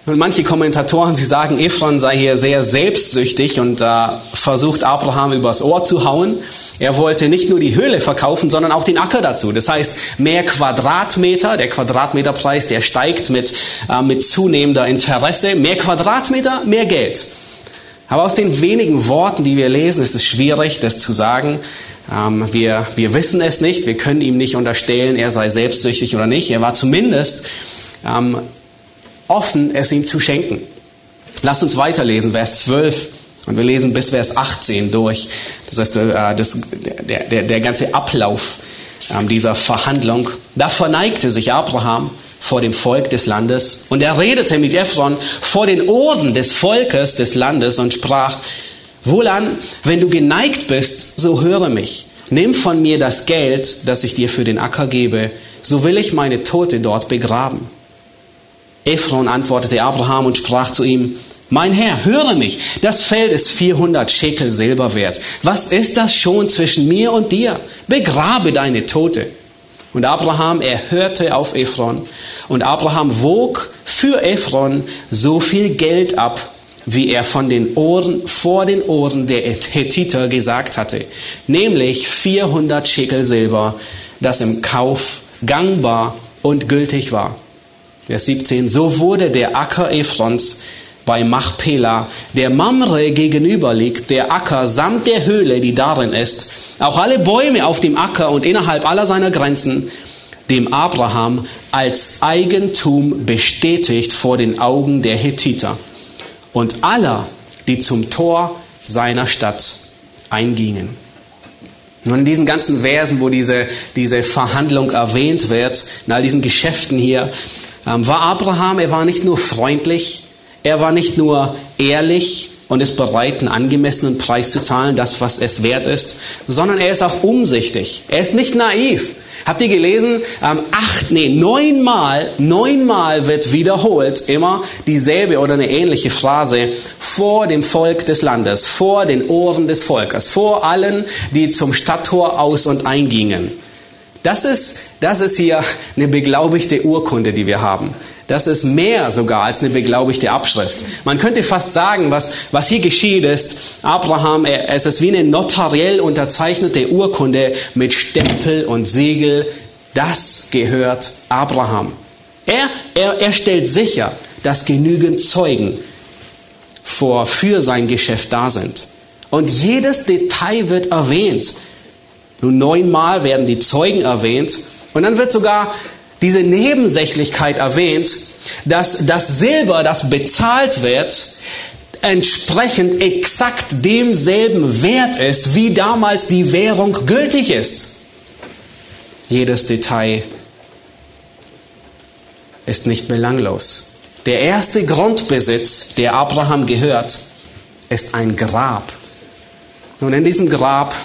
Und manche Kommentatoren, sie sagen, Ephron sei hier sehr selbstsüchtig und äh, versucht Abraham übers Ohr zu hauen. Er wollte nicht nur die Höhle verkaufen, sondern auch den Acker dazu. Das heißt, mehr Quadratmeter, der Quadratmeterpreis, der steigt mit, äh, mit zunehmender Interesse. Mehr Quadratmeter, mehr Geld. Aber aus den wenigen Worten, die wir lesen, ist es schwierig, das zu sagen. Ähm, wir, wir wissen es nicht, wir können ihm nicht unterstellen, er sei selbstsüchtig oder nicht. Er war zumindest ähm, offen, es ihm zu schenken. Lass uns weiterlesen, Vers 12. Und wir lesen bis Vers 18 durch. Das heißt, äh, das, der, der, der ganze Ablauf äh, dieser Verhandlung. Da verneigte sich Abraham vor dem Volk des Landes. Und er redete mit Ephron vor den Ohren des Volkes des Landes und sprach, Wohlan, wenn du geneigt bist, so höre mich. Nimm von mir das Geld, das ich dir für den Acker gebe, so will ich meine Tote dort begraben. Ephron antwortete Abraham und sprach zu ihm, mein Herr, höre mich, das Feld ist 400 Schekel Silber wert. Was ist das schon zwischen mir und dir? Begrabe deine Tote. Und Abraham, er hörte auf Ephron. Und Abraham wog für Ephron so viel Geld ab, wie er von den Ohren, vor den Ohren der Hethiter gesagt hatte, nämlich 400 Schekel Silber, das im Kauf gangbar und gültig war. Vers 17, so wurde der Acker Ephrons bei Machpela, der Mamre gegenüber liegt, der Acker samt der Höhle, die darin ist, auch alle Bäume auf dem Acker und innerhalb aller seiner Grenzen, dem Abraham als Eigentum bestätigt vor den Augen der Hethiter und aller, die zum Tor seiner Stadt eingingen. Nun in diesen ganzen Versen, wo diese, diese Verhandlung erwähnt wird, in all diesen Geschäften hier, war Abraham, er war nicht nur freundlich, er war nicht nur ehrlich und ist bereit, einen angemessenen Preis zu zahlen, das, was es wert ist, sondern er ist auch umsichtig. Er ist nicht naiv. Habt ihr gelesen? Ähm, acht, nee, neunmal, neunmal wird wiederholt immer dieselbe oder eine ähnliche Phrase vor dem Volk des Landes, vor den Ohren des Volkes, vor allen, die zum Stadttor aus und eingingen. Das ist, das ist hier eine beglaubigte Urkunde, die wir haben. Das ist mehr sogar als eine beglaubigte Abschrift. Man könnte fast sagen, was, was hier geschieht ist, Abraham, es ist wie eine notariell unterzeichnete Urkunde mit Stempel und Siegel. Das gehört Abraham. Er, er, er stellt sicher, dass genügend Zeugen vor, für sein Geschäft da sind. Und jedes Detail wird erwähnt. Nun neunmal werden die Zeugen erwähnt und dann wird sogar diese Nebensächlichkeit erwähnt, dass das Silber, das bezahlt wird, entsprechend exakt demselben Wert ist, wie damals die Währung gültig ist. Jedes Detail ist nicht belanglos. Der erste Grundbesitz, der Abraham gehört, ist ein Grab. Nun, in diesem Grab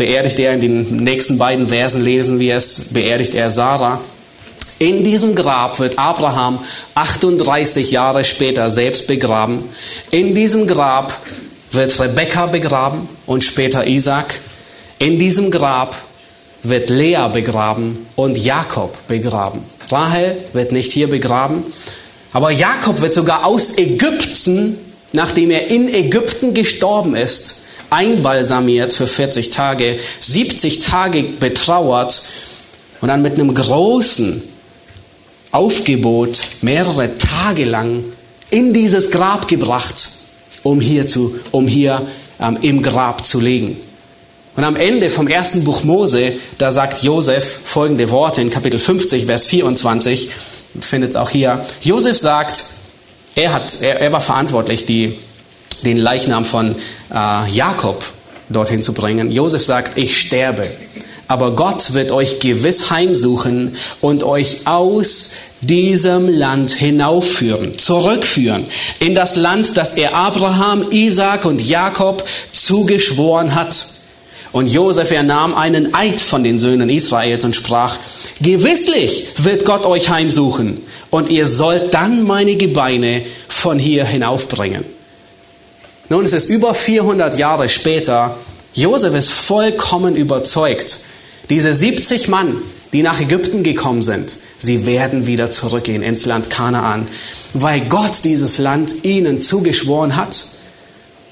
beerdigt er, in den nächsten beiden Versen lesen wir es, beerdigt er Sarah. In diesem Grab wird Abraham 38 Jahre später selbst begraben. In diesem Grab wird Rebekka begraben und später Isaac. In diesem Grab wird Lea begraben und Jakob begraben. Rahel wird nicht hier begraben, aber Jakob wird sogar aus Ägypten, nachdem er in Ägypten gestorben ist, einbalsamiert für 40 Tage, 70 Tage betrauert und dann mit einem großen Aufgebot mehrere Tage lang in dieses Grab gebracht, um hier, zu, um hier ähm, im Grab zu legen. Und am Ende vom ersten Buch Mose, da sagt Josef folgende Worte in Kapitel 50, Vers 24, findet es auch hier. Josef sagt, er, hat, er, er war verantwortlich, die, den Leichnam von äh, Jakob dorthin zu bringen. Josef sagt, ich sterbe aber Gott wird euch gewiss heimsuchen und euch aus diesem Land hinaufführen, zurückführen in das Land, das er Abraham, Isaac und Jakob zugeschworen hat. Und Josef ernahm einen Eid von den Söhnen Israels und sprach, gewisslich wird Gott euch heimsuchen und ihr sollt dann meine Gebeine von hier hinaufbringen. Nun, es ist über 400 Jahre später, Josef ist vollkommen überzeugt, diese 70 Mann, die nach Ägypten gekommen sind, sie werden wieder zurückgehen ins Land Kanaan, weil Gott dieses Land ihnen zugeschworen hat.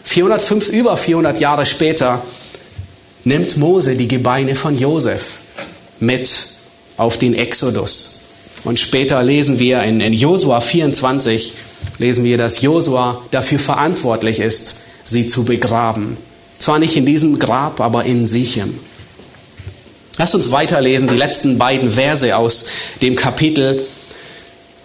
405, über 400 Jahre später nimmt Mose die Gebeine von Josef mit auf den Exodus. Und später lesen wir in, in Josua 24, lesen wir, dass Josua dafür verantwortlich ist, sie zu begraben. Zwar nicht in diesem Grab, aber in Sichem. Lasst uns weiterlesen, die letzten beiden Verse aus dem Kapitel.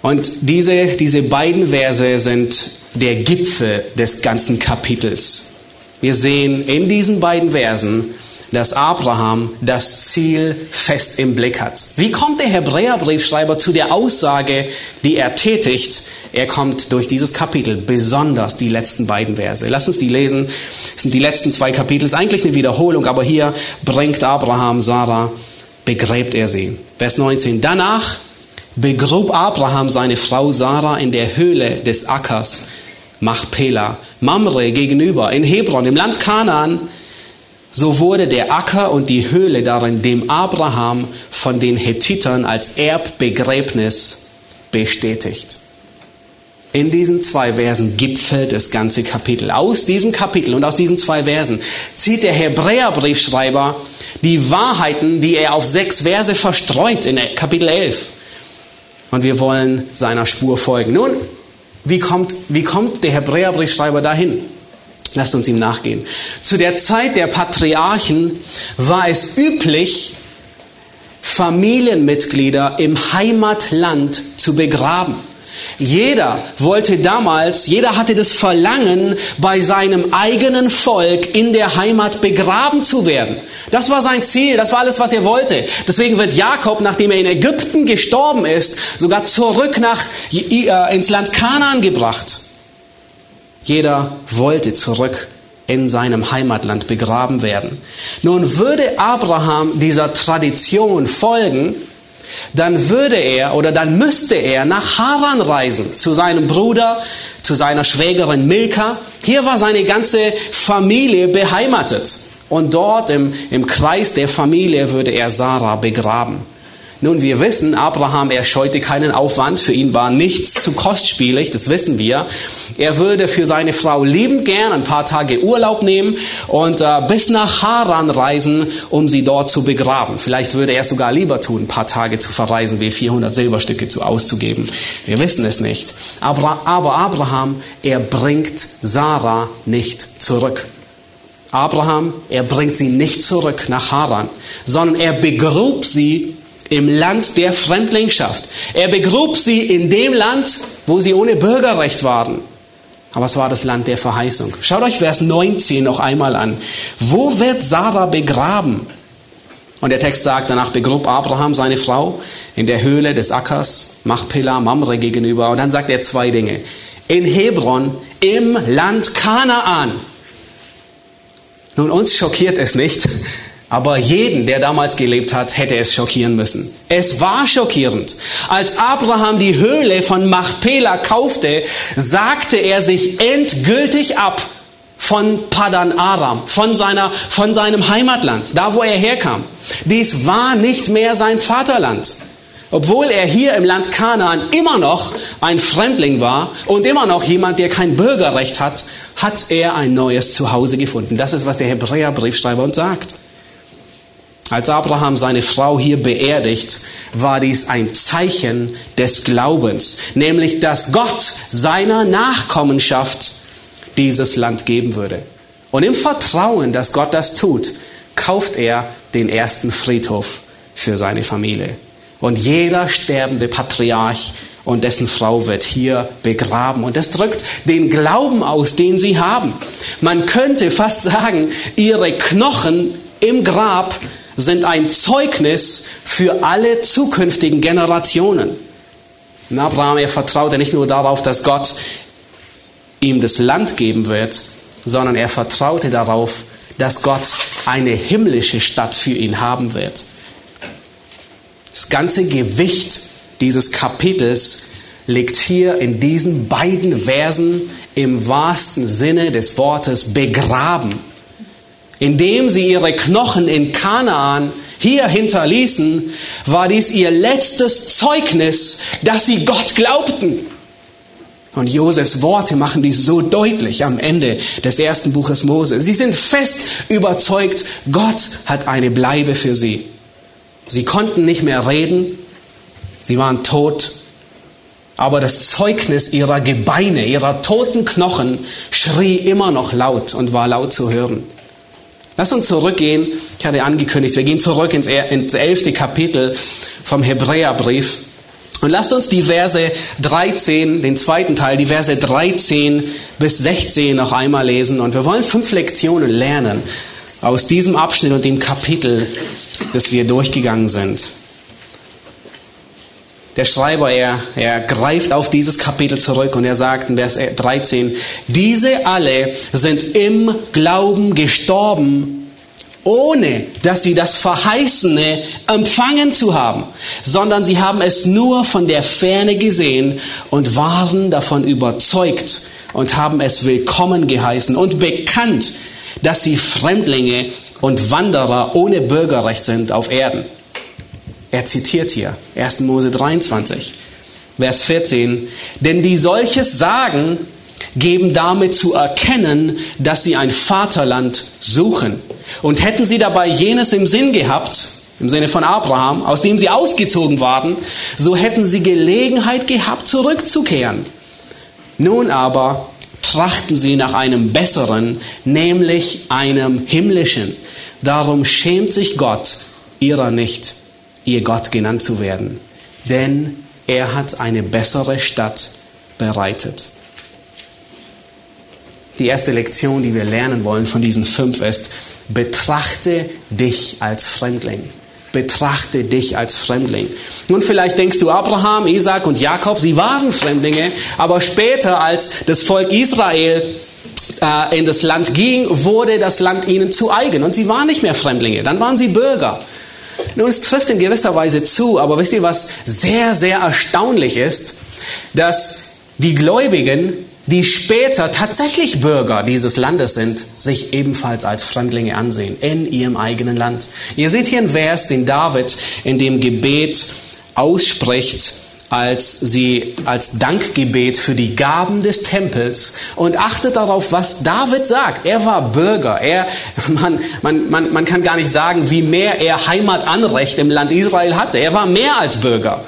Und diese, diese beiden Verse sind der Gipfel des ganzen Kapitels. Wir sehen in diesen beiden Versen, dass Abraham das Ziel fest im Blick hat. Wie kommt der Hebräerbriefschreiber zu der Aussage, die er tätigt? Er kommt durch dieses Kapitel, besonders die letzten beiden Verse. Lass uns die lesen. Das sind die letzten zwei Kapitel. Das ist eigentlich eine Wiederholung, aber hier bringt Abraham Sarah, begräbt er sie. Vers 19. Danach begrub Abraham seine Frau Sarah in der Höhle des Ackers Machpela, Mamre gegenüber, in Hebron, im Land Kanaan, so wurde der Acker und die Höhle darin dem Abraham von den Hethitern als Erbbegräbnis bestätigt. In diesen zwei Versen gipfelt das ganze Kapitel. Aus diesem Kapitel und aus diesen zwei Versen zieht der Hebräerbriefschreiber die Wahrheiten, die er auf sechs Verse verstreut in Kapitel 11. Und wir wollen seiner Spur folgen. Nun, wie kommt, wie kommt der Hebräerbriefschreiber dahin? Lasst uns ihm nachgehen. Zu der Zeit der Patriarchen war es üblich, Familienmitglieder im Heimatland zu begraben. Jeder wollte damals, jeder hatte das Verlangen, bei seinem eigenen Volk in der Heimat begraben zu werden. Das war sein Ziel, das war alles, was er wollte. Deswegen wird Jakob, nachdem er in Ägypten gestorben ist, sogar zurück nach, äh, ins Land Kanaan gebracht. Jeder wollte zurück in seinem Heimatland begraben werden. Nun würde Abraham dieser Tradition folgen, dann würde er oder dann müsste er nach Haran reisen, zu seinem Bruder, zu seiner Schwägerin Milka. Hier war seine ganze Familie beheimatet. Und dort im, im Kreis der Familie würde er Sarah begraben. Nun, wir wissen, Abraham, er scheute keinen Aufwand. Für ihn war nichts zu kostspielig, das wissen wir. Er würde für seine Frau liebend gern ein paar Tage Urlaub nehmen und äh, bis nach Haran reisen, um sie dort zu begraben. Vielleicht würde er sogar lieber tun, ein paar Tage zu verreisen, wie 400 Silberstücke zu auszugeben. Wir wissen es nicht. Aber, aber Abraham, er bringt Sarah nicht zurück. Abraham, er bringt sie nicht zurück nach Haran, sondern er begrub sie im Land der Fremdlingschaft. Er begrub sie in dem Land, wo sie ohne Bürgerrecht waren. Aber es war das Land der Verheißung. Schaut euch Vers 19 noch einmal an. Wo wird Sarah begraben? Und der Text sagt, danach begrub Abraham seine Frau in der Höhle des Ackers, Machpela, Mamre gegenüber. Und dann sagt er zwei Dinge. In Hebron, im Land Kanaan. Nun, uns schockiert es nicht, aber jeden, der damals gelebt hat, hätte es schockieren müssen. Es war schockierend. Als Abraham die Höhle von Machpela kaufte, sagte er sich endgültig ab von Padan Aram, von, seiner, von seinem Heimatland, da wo er herkam. Dies war nicht mehr sein Vaterland. Obwohl er hier im Land Kanaan immer noch ein Fremdling war und immer noch jemand, der kein Bürgerrecht hat, hat er ein neues Zuhause gefunden. Das ist, was der Hebräerbriefschreiber uns sagt. Als Abraham seine Frau hier beerdigt, war dies ein Zeichen des Glaubens, nämlich dass Gott seiner Nachkommenschaft dieses Land geben würde. Und im Vertrauen, dass Gott das tut, kauft er den ersten Friedhof für seine Familie. Und jeder sterbende Patriarch und dessen Frau wird hier begraben. Und das drückt den Glauben aus, den sie haben. Man könnte fast sagen, ihre Knochen im Grab sind ein Zeugnis für alle zukünftigen Generationen. Und Abraham, er vertraute nicht nur darauf, dass Gott ihm das Land geben wird, sondern er vertraute darauf, dass Gott eine himmlische Stadt für ihn haben wird. Das ganze Gewicht dieses Kapitels liegt hier in diesen beiden Versen im wahrsten Sinne des Wortes begraben indem sie ihre Knochen in Kanaan hier hinterließen, war dies ihr letztes Zeugnis, dass sie Gott glaubten. Und Josefs Worte machen dies so deutlich am Ende des ersten Buches Mose. Sie sind fest überzeugt, Gott hat eine Bleibe für sie. Sie konnten nicht mehr reden, sie waren tot, aber das Zeugnis ihrer Gebeine, ihrer toten Knochen schrie immer noch laut und war laut zu hören. Lass uns zurückgehen. Ich hatte angekündigt, wir gehen zurück ins, elfte Kapitel vom Hebräerbrief. Und lasst uns die Verse 13, den zweiten Teil, die Verse 13 bis 16 noch einmal lesen. Und wir wollen fünf Lektionen lernen aus diesem Abschnitt und dem Kapitel, das wir durchgegangen sind. Der Schreiber, er, er greift auf dieses Kapitel zurück und er sagt in Vers 13, diese alle sind im Glauben gestorben, ohne dass sie das Verheißene empfangen zu haben, sondern sie haben es nur von der Ferne gesehen und waren davon überzeugt und haben es willkommen geheißen und bekannt, dass sie Fremdlinge und Wanderer ohne Bürgerrecht sind auf Erden. Er zitiert hier 1. Mose 23, Vers 14. Denn die solches sagen, geben damit zu erkennen, dass sie ein Vaterland suchen. Und hätten sie dabei jenes im Sinn gehabt, im Sinne von Abraham, aus dem sie ausgezogen waren, so hätten sie Gelegenheit gehabt, zurückzukehren. Nun aber trachten sie nach einem besseren, nämlich einem himmlischen. Darum schämt sich Gott ihrer nicht ihr Gott genannt zu werden, denn er hat eine bessere Stadt bereitet. Die erste Lektion, die wir lernen wollen von diesen fünf ist, betrachte dich als Fremdling. Betrachte dich als Fremdling. Nun, vielleicht denkst du, Abraham, Isaac und Jakob, sie waren Fremdlinge, aber später, als das Volk Israel äh, in das Land ging, wurde das Land ihnen zu eigen und sie waren nicht mehr Fremdlinge, dann waren sie Bürger. Nun, es trifft in gewisser Weise zu, aber wisst ihr, was sehr, sehr erstaunlich ist? Dass die Gläubigen, die später tatsächlich Bürger dieses Landes sind, sich ebenfalls als Fremdlinge ansehen in ihrem eigenen Land. Ihr seht hier einen Vers, den David in dem Gebet ausspricht, als sie als Dankgebet für die Gaben des Tempels und achtet darauf, was David sagt. Er war Bürger. Er, man, man, man, man kann gar nicht sagen, wie mehr er Heimatanrecht im Land Israel hatte. Er war mehr als Bürger.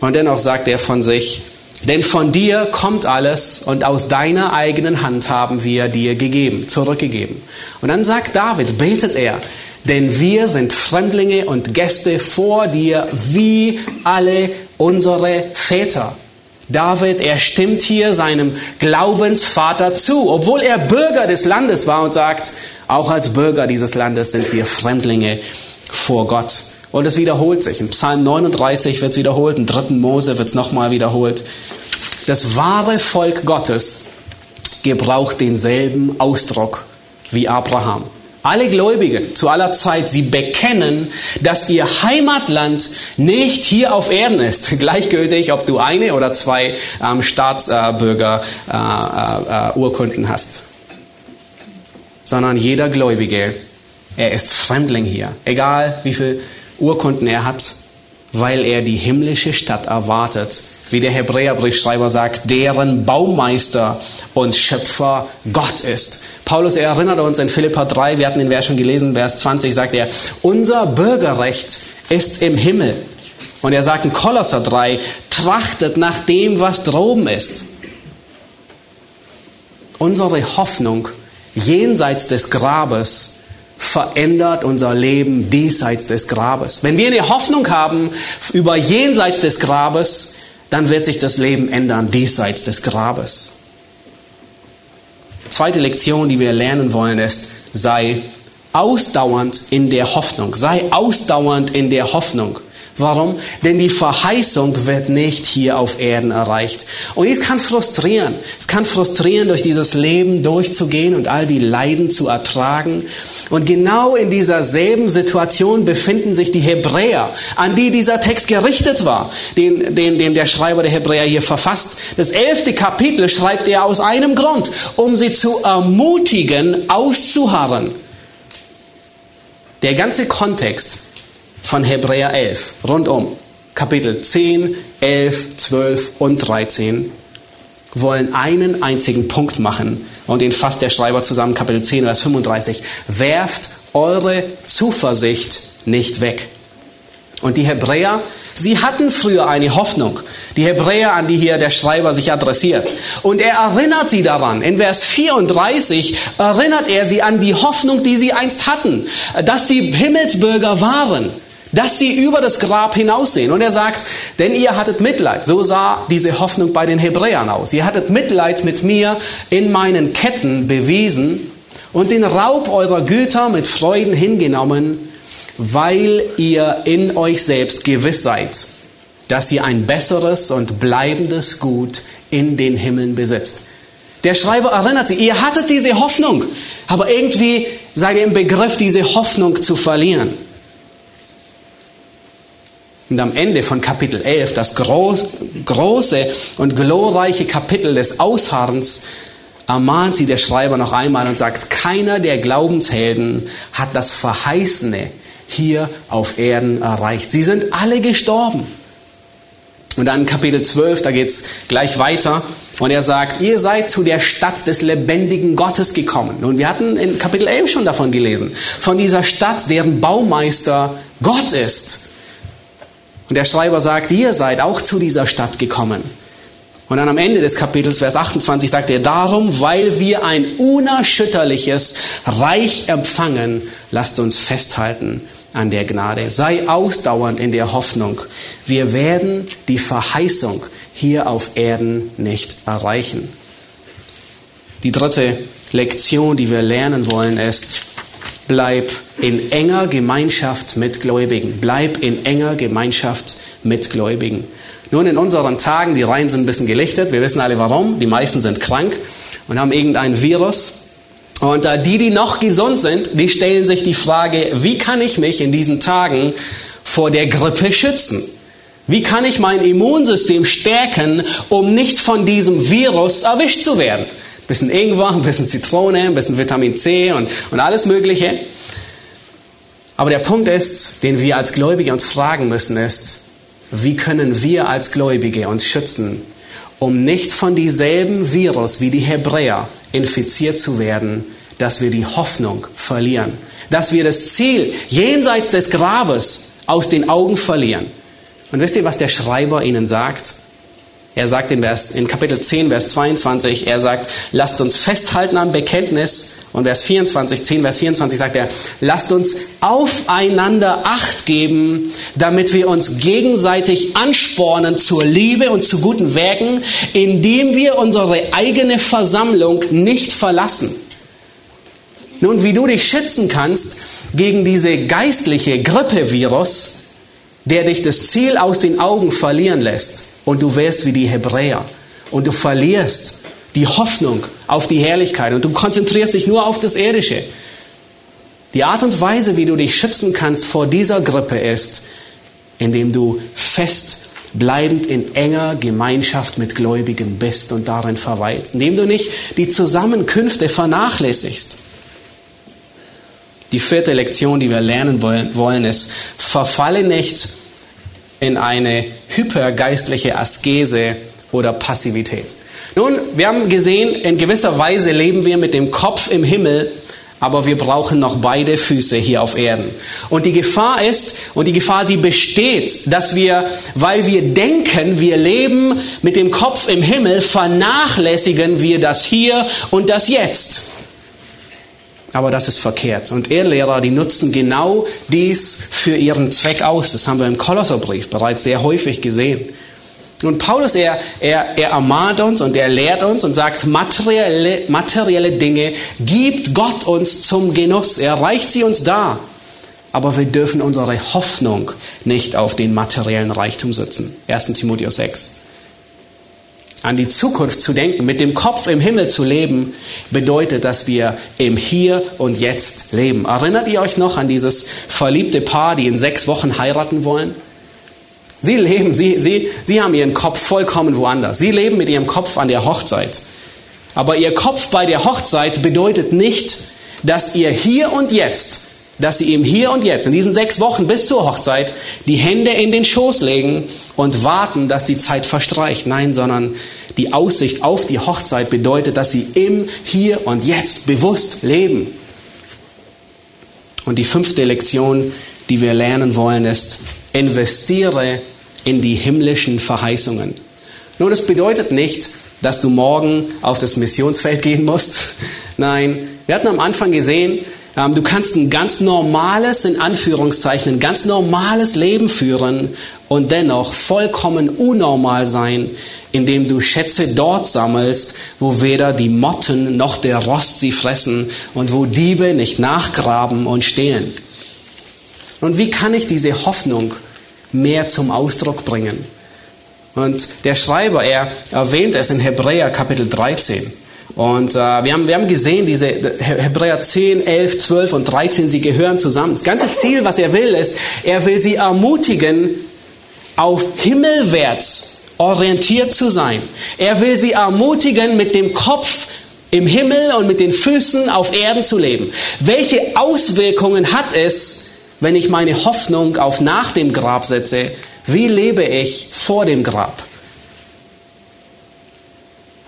Und dennoch sagt er von sich, denn von dir kommt alles und aus deiner eigenen Hand haben wir dir gegeben, zurückgegeben. Und dann sagt David, betet er, denn wir sind Fremdlinge und Gäste vor dir wie alle unsere Väter. David, er stimmt hier seinem Glaubensvater zu, obwohl er Bürger des Landes war und sagt, auch als Bürger dieses Landes sind wir Fremdlinge vor Gott. Und es wiederholt sich. In Psalm 39 wird es wiederholt, im dritten Mose wird es nochmal wiederholt. Das wahre Volk Gottes gebraucht denselben Ausdruck wie Abraham. Alle Gläubigen zu aller Zeit, sie bekennen, dass ihr Heimatland nicht hier auf Erden ist. Gleichgültig, ob du eine oder zwei ähm, Staatsbürger-Urkunden äh, äh, äh, hast. Sondern jeder Gläubige, er ist Fremdling hier. Egal wie viele Urkunden er hat, weil er die himmlische Stadt erwartet, wie der Hebräerbriefschreiber sagt, deren Baumeister und Schöpfer Gott ist. Paulus erinnert uns in Philippa 3, wir hatten den Vers schon gelesen, Vers 20 sagt er, unser Bürgerrecht ist im Himmel. Und er sagt in Kolosser 3, trachtet nach dem, was droben ist. Unsere Hoffnung jenseits des Grabes verändert unser Leben diesseits des Grabes. Wenn wir eine Hoffnung haben über jenseits des Grabes, dann wird sich das Leben ändern diesseits des Grabes. Zweite Lektion, die wir lernen wollen, ist, sei ausdauernd in der Hoffnung. Sei ausdauernd in der Hoffnung. Warum? Denn die Verheißung wird nicht hier auf Erden erreicht. Und es kann frustrieren. Es kann frustrieren, durch dieses Leben durchzugehen und all die Leiden zu ertragen. Und genau in dieser selben Situation befinden sich die Hebräer, an die dieser Text gerichtet war, den, den, den der Schreiber der Hebräer hier verfasst. Das elfte Kapitel schreibt er aus einem Grund, um sie zu ermutigen, auszuharren. Der ganze Kontext von Hebräer 11, rundum, Kapitel 10, 11, 12 und 13, wollen einen einzigen Punkt machen. Und den fasst der Schreiber zusammen, Kapitel 10, Vers 35. Werft eure Zuversicht nicht weg. Und die Hebräer, sie hatten früher eine Hoffnung. Die Hebräer, an die hier der Schreiber sich adressiert. Und er erinnert sie daran. In Vers 34 erinnert er sie an die Hoffnung, die sie einst hatten, dass sie Himmelsbürger waren dass sie über das Grab hinaussehen. Und er sagt, denn ihr hattet Mitleid. So sah diese Hoffnung bei den Hebräern aus. Ihr hattet Mitleid mit mir in meinen Ketten bewiesen und den Raub eurer Güter mit Freuden hingenommen, weil ihr in euch selbst gewiss seid, dass ihr ein besseres und bleibendes Gut in den Himmeln besitzt. Der Schreiber erinnert sie, ihr hattet diese Hoffnung, aber irgendwie seid ihr im Begriff, diese Hoffnung zu verlieren. Und am Ende von Kapitel 11, das groß, große und glorreiche Kapitel des Ausharrens, ermahnt sie der Schreiber noch einmal und sagt, keiner der Glaubenshelden hat das Verheißene hier auf Erden erreicht. Sie sind alle gestorben. Und dann Kapitel 12, da geht es gleich weiter. Und er sagt, ihr seid zu der Stadt des lebendigen Gottes gekommen. Und wir hatten in Kapitel 11 schon davon gelesen. Von dieser Stadt, deren Baumeister Gott ist. Und der Schreiber sagt, ihr seid auch zu dieser Stadt gekommen. Und dann am Ende des Kapitels, Vers 28, sagt er, darum, weil wir ein unerschütterliches Reich empfangen, lasst uns festhalten an der Gnade. Sei ausdauernd in der Hoffnung. Wir werden die Verheißung hier auf Erden nicht erreichen. Die dritte Lektion, die wir lernen wollen, ist, bleib in enger Gemeinschaft mit Gläubigen. Bleib in enger Gemeinschaft mit Gläubigen. Nun, in unseren Tagen, die Reihen sind ein bisschen gelichtet. Wir wissen alle warum. Die meisten sind krank und haben irgendein Virus. Und äh, die, die noch gesund sind, die stellen sich die Frage, wie kann ich mich in diesen Tagen vor der Grippe schützen? Wie kann ich mein Immunsystem stärken, um nicht von diesem Virus erwischt zu werden? Ein bisschen Ingwer, ein bisschen Zitrone, ein bisschen Vitamin C und, und alles Mögliche. Aber der Punkt ist, den wir als Gläubige uns fragen müssen, ist, wie können wir als Gläubige uns schützen, um nicht von dieselben Virus wie die Hebräer infiziert zu werden, dass wir die Hoffnung verlieren, dass wir das Ziel jenseits des Grabes aus den Augen verlieren. Und wisst ihr, was der Schreiber ihnen sagt? Er sagt in, Vers, in Kapitel 10, Vers 22, er sagt, lasst uns festhalten am Bekenntnis. Und Vers 24, 10, Vers 24 sagt er, lasst uns aufeinander Acht geben, damit wir uns gegenseitig anspornen zur Liebe und zu guten Werken, indem wir unsere eigene Versammlung nicht verlassen. Nun, wie du dich schützen kannst gegen diese geistliche Grippevirus, der dich das Ziel aus den Augen verlieren lässt, und du wirst wie die Hebräer und du verlierst die Hoffnung auf die Herrlichkeit und du konzentrierst dich nur auf das Irdische. Die Art und Weise, wie du dich schützen kannst vor dieser Grippe ist, indem du fest bleibend in enger Gemeinschaft mit Gläubigen bist und darin verweilst, indem du nicht die Zusammenkünfte vernachlässigst. Die vierte Lektion, die wir lernen wollen, ist, verfalle nicht in eine hypergeistliche Askese oder Passivität. Nun, wir haben gesehen, in gewisser Weise leben wir mit dem Kopf im Himmel, aber wir brauchen noch beide Füße hier auf Erden. Und die Gefahr ist, und die Gefahr, die besteht, dass wir, weil wir denken, wir leben mit dem Kopf im Himmel, vernachlässigen wir das Hier und das Jetzt. Aber das ist verkehrt. Und Ehrlehrer, die nutzen genau dies für ihren Zweck aus. Das haben wir im Kolosserbrief bereits sehr häufig gesehen. Und Paulus, er, er, er ermahnt uns und er lehrt uns und sagt, materielle, materielle Dinge gibt Gott uns zum Genuss. Er reicht sie uns dar. Aber wir dürfen unsere Hoffnung nicht auf den materiellen Reichtum setzen. 1. Timotheus 6 an die Zukunft zu denken, mit dem Kopf im Himmel zu leben, bedeutet, dass wir im Hier und Jetzt leben. Erinnert ihr euch noch an dieses verliebte Paar, die in sechs Wochen heiraten wollen? Sie leben, sie, sie, sie haben ihren Kopf vollkommen woanders. Sie leben mit ihrem Kopf an der Hochzeit. Aber ihr Kopf bei der Hochzeit bedeutet nicht, dass ihr hier und jetzt dass sie ihm hier und jetzt, in diesen sechs Wochen bis zur Hochzeit, die Hände in den Schoß legen und warten, dass die Zeit verstreicht. Nein, sondern die Aussicht auf die Hochzeit bedeutet, dass sie im Hier und Jetzt bewusst leben. Und die fünfte Lektion, die wir lernen wollen, ist, investiere in die himmlischen Verheißungen. Nun, das bedeutet nicht, dass du morgen auf das Missionsfeld gehen musst. Nein, wir hatten am Anfang gesehen, du kannst ein ganz normales, in Anführungszeichen, ein ganz normales Leben führen und dennoch vollkommen unnormal sein, indem du Schätze dort sammelst, wo weder die Motten noch der Rost sie fressen und wo Diebe nicht nachgraben und stehlen. Und wie kann ich diese Hoffnung mehr zum Ausdruck bringen? Und der Schreiber, er erwähnt es in Hebräer Kapitel 13. Und äh, wir, haben, wir haben gesehen, diese Hebräer 10, 11, 12 und 13, sie gehören zusammen. Das ganze Ziel, was er will, ist, er will sie ermutigen, auf himmelwärts orientiert zu sein. Er will sie ermutigen, mit dem Kopf im Himmel und mit den Füßen auf Erden zu leben. Welche Auswirkungen hat es, wenn ich meine Hoffnung auf nach dem Grab setze? Wie lebe ich vor dem Grab?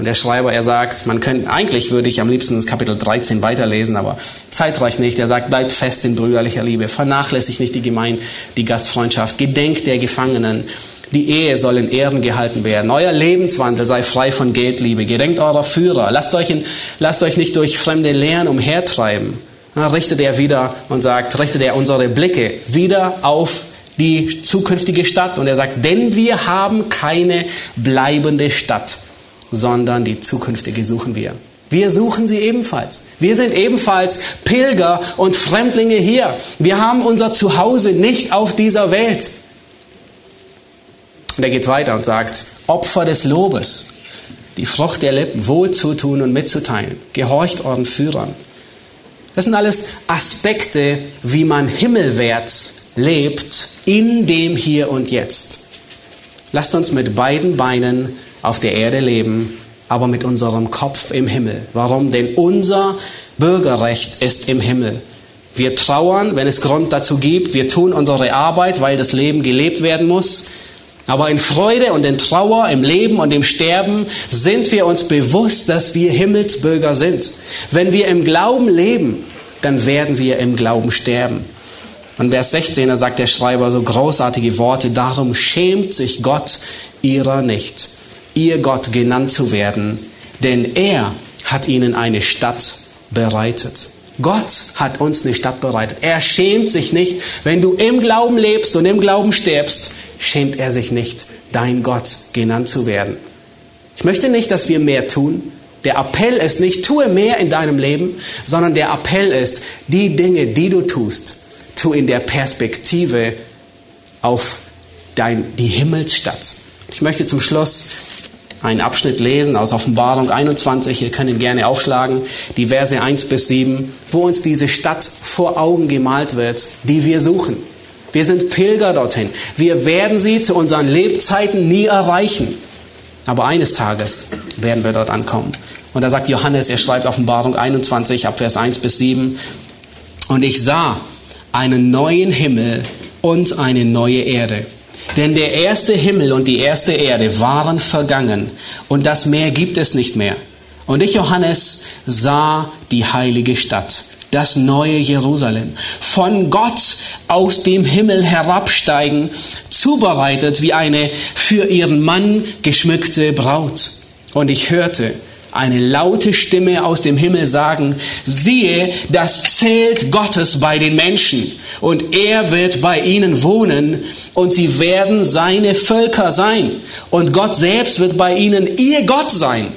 Und der Schreiber, er sagt, man könnte, eigentlich würde ich am liebsten das Kapitel 13 weiterlesen, aber Zeit reicht nicht. Er sagt, bleibt fest in brüderlicher Liebe, vernachlässigt nicht die Gemeinde, die Gastfreundschaft, gedenkt der Gefangenen. Die Ehe soll in Ehren gehalten werden. Euer Lebenswandel sei frei von Geldliebe. Gedenkt eurer Führer. Lasst euch, in, lasst euch nicht durch fremde Lehren umhertreiben. dann richtet er wieder und sagt, richtet er unsere Blicke wieder auf die zukünftige Stadt. Und er sagt, denn wir haben keine bleibende Stadt, sondern die zukünftige suchen wir. Wir suchen sie ebenfalls. Wir sind ebenfalls Pilger und Fremdlinge hier. Wir haben unser Zuhause nicht auf dieser Welt. Und er geht weiter und sagt, Opfer des Lobes, die Frucht der Lippen, wohlzutun und mitzuteilen, gehorcht euren Führern. Das sind alles Aspekte, wie man himmelwärts lebt in dem Hier und Jetzt. Lasst uns mit beiden Beinen auf der Erde leben aber mit unserem Kopf im Himmel. Warum? Denn unser Bürgerrecht ist im Himmel. Wir trauern, wenn es Grund dazu gibt. Wir tun unsere Arbeit, weil das Leben gelebt werden muss. Aber in Freude und in Trauer, im Leben und im Sterben sind wir uns bewusst, dass wir Himmelsbürger sind. Wenn wir im Glauben leben, dann werden wir im Glauben sterben. Und Vers 16, da sagt der Schreiber so großartige Worte, darum schämt sich Gott ihrer nicht ihr Gott genannt zu werden, denn er hat ihnen eine Stadt bereitet. Gott hat uns eine Stadt bereitet. Er schämt sich nicht, wenn du im Glauben lebst und im Glauben stirbst, schämt er sich nicht, dein Gott genannt zu werden. Ich möchte nicht, dass wir mehr tun. Der Appell ist nicht, tue mehr in deinem Leben, sondern der Appell ist, die Dinge, die du tust, tu in der Perspektive auf dein, die Himmelsstadt. Ich möchte zum Schluss einen Abschnitt lesen aus Offenbarung 21. Ihr könnt ihn gerne aufschlagen, die Verse 1 bis 7, wo uns diese Stadt vor Augen gemalt wird, die wir suchen. Wir sind Pilger dorthin. Wir werden sie zu unseren Lebzeiten nie erreichen. Aber eines Tages werden wir dort ankommen. Und da sagt Johannes, er schreibt Offenbarung 21 ab Vers 1 bis 7. Und ich sah einen neuen Himmel und eine neue Erde denn der erste Himmel und die erste Erde waren vergangen und das Meer gibt es nicht mehr. Und ich, Johannes, sah die heilige Stadt, das neue Jerusalem, von Gott aus dem Himmel herabsteigen, zubereitet wie eine für ihren Mann geschmückte Braut. Und ich hörte, eine laute Stimme aus dem Himmel sagen, siehe, das Zelt Gottes bei den Menschen und er wird bei ihnen wohnen und sie werden seine Völker sein und Gott selbst wird bei ihnen ihr Gott sein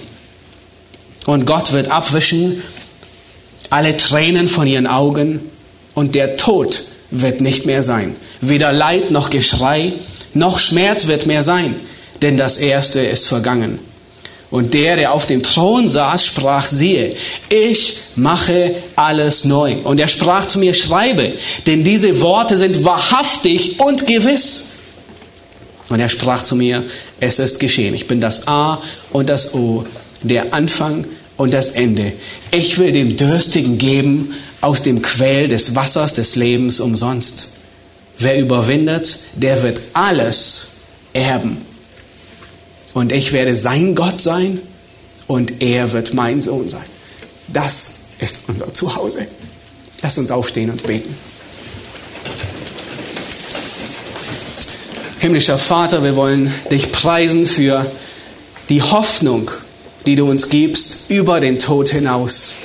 und Gott wird abwischen alle Tränen von ihren Augen und der Tod wird nicht mehr sein. Weder Leid noch Geschrei noch Schmerz wird mehr sein, denn das Erste ist vergangen. Und der, der auf dem Thron saß, sprach, siehe, ich mache alles neu. Und er sprach zu mir, schreibe, denn diese Worte sind wahrhaftig und gewiss. Und er sprach zu mir, es ist geschehen. Ich bin das A und das O, der Anfang und das Ende. Ich will dem Dürstigen geben aus dem Quell des Wassers des Lebens umsonst. Wer überwindet, der wird alles erben und ich werde sein Gott sein und er wird mein Sohn sein. Das ist unser Zuhause. Lass uns aufstehen und beten. Himmlischer Vater, wir wollen dich preisen für die Hoffnung, die du uns gibst über den Tod hinaus.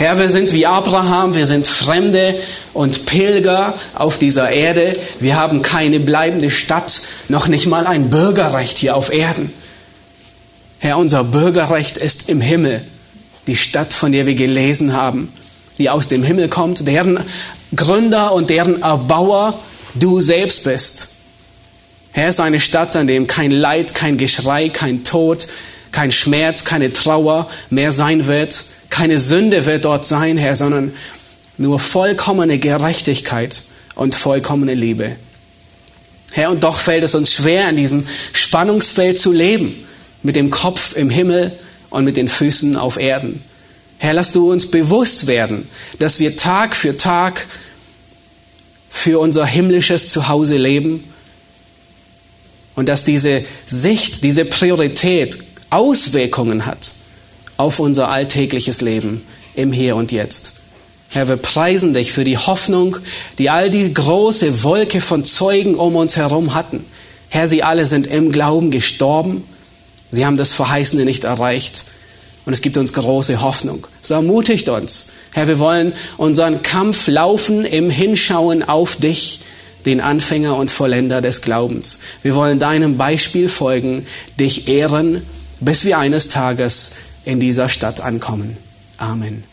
Herr, wir sind wie Abraham, wir sind Fremde und Pilger auf dieser Erde. Wir haben keine bleibende Stadt, noch nicht mal ein Bürgerrecht hier auf Erden. Herr, unser Bürgerrecht ist im Himmel, die Stadt, von der wir gelesen haben, die aus dem Himmel kommt, deren Gründer und deren Erbauer du selbst bist. Herr, ist eine Stadt, an dem kein Leid, kein Geschrei, kein Tod, kein Schmerz, keine Trauer mehr sein wird, keine Sünde wird dort sein, Herr, sondern nur vollkommene Gerechtigkeit und vollkommene Liebe. Herr, und doch fällt es uns schwer, in diesem Spannungsfeld zu leben, mit dem Kopf im Himmel und mit den Füßen auf Erden. Herr, lass du uns bewusst werden, dass wir Tag für Tag für unser himmlisches Zuhause leben und dass diese Sicht, diese Priorität Auswirkungen hat auf unser alltägliches Leben im Hier und Jetzt. Herr, wir preisen dich für die Hoffnung, die all die große Wolke von Zeugen um uns herum hatten. Herr, sie alle sind im Glauben gestorben. Sie haben das Verheißene nicht erreicht. Und es gibt uns große Hoffnung. So ermutigt uns, Herr, wir wollen unseren Kampf laufen im Hinschauen auf dich, den Anfänger und Vollender des Glaubens. Wir wollen deinem Beispiel folgen, dich ehren, bis wir eines Tages in dieser Stadt ankommen. Amen.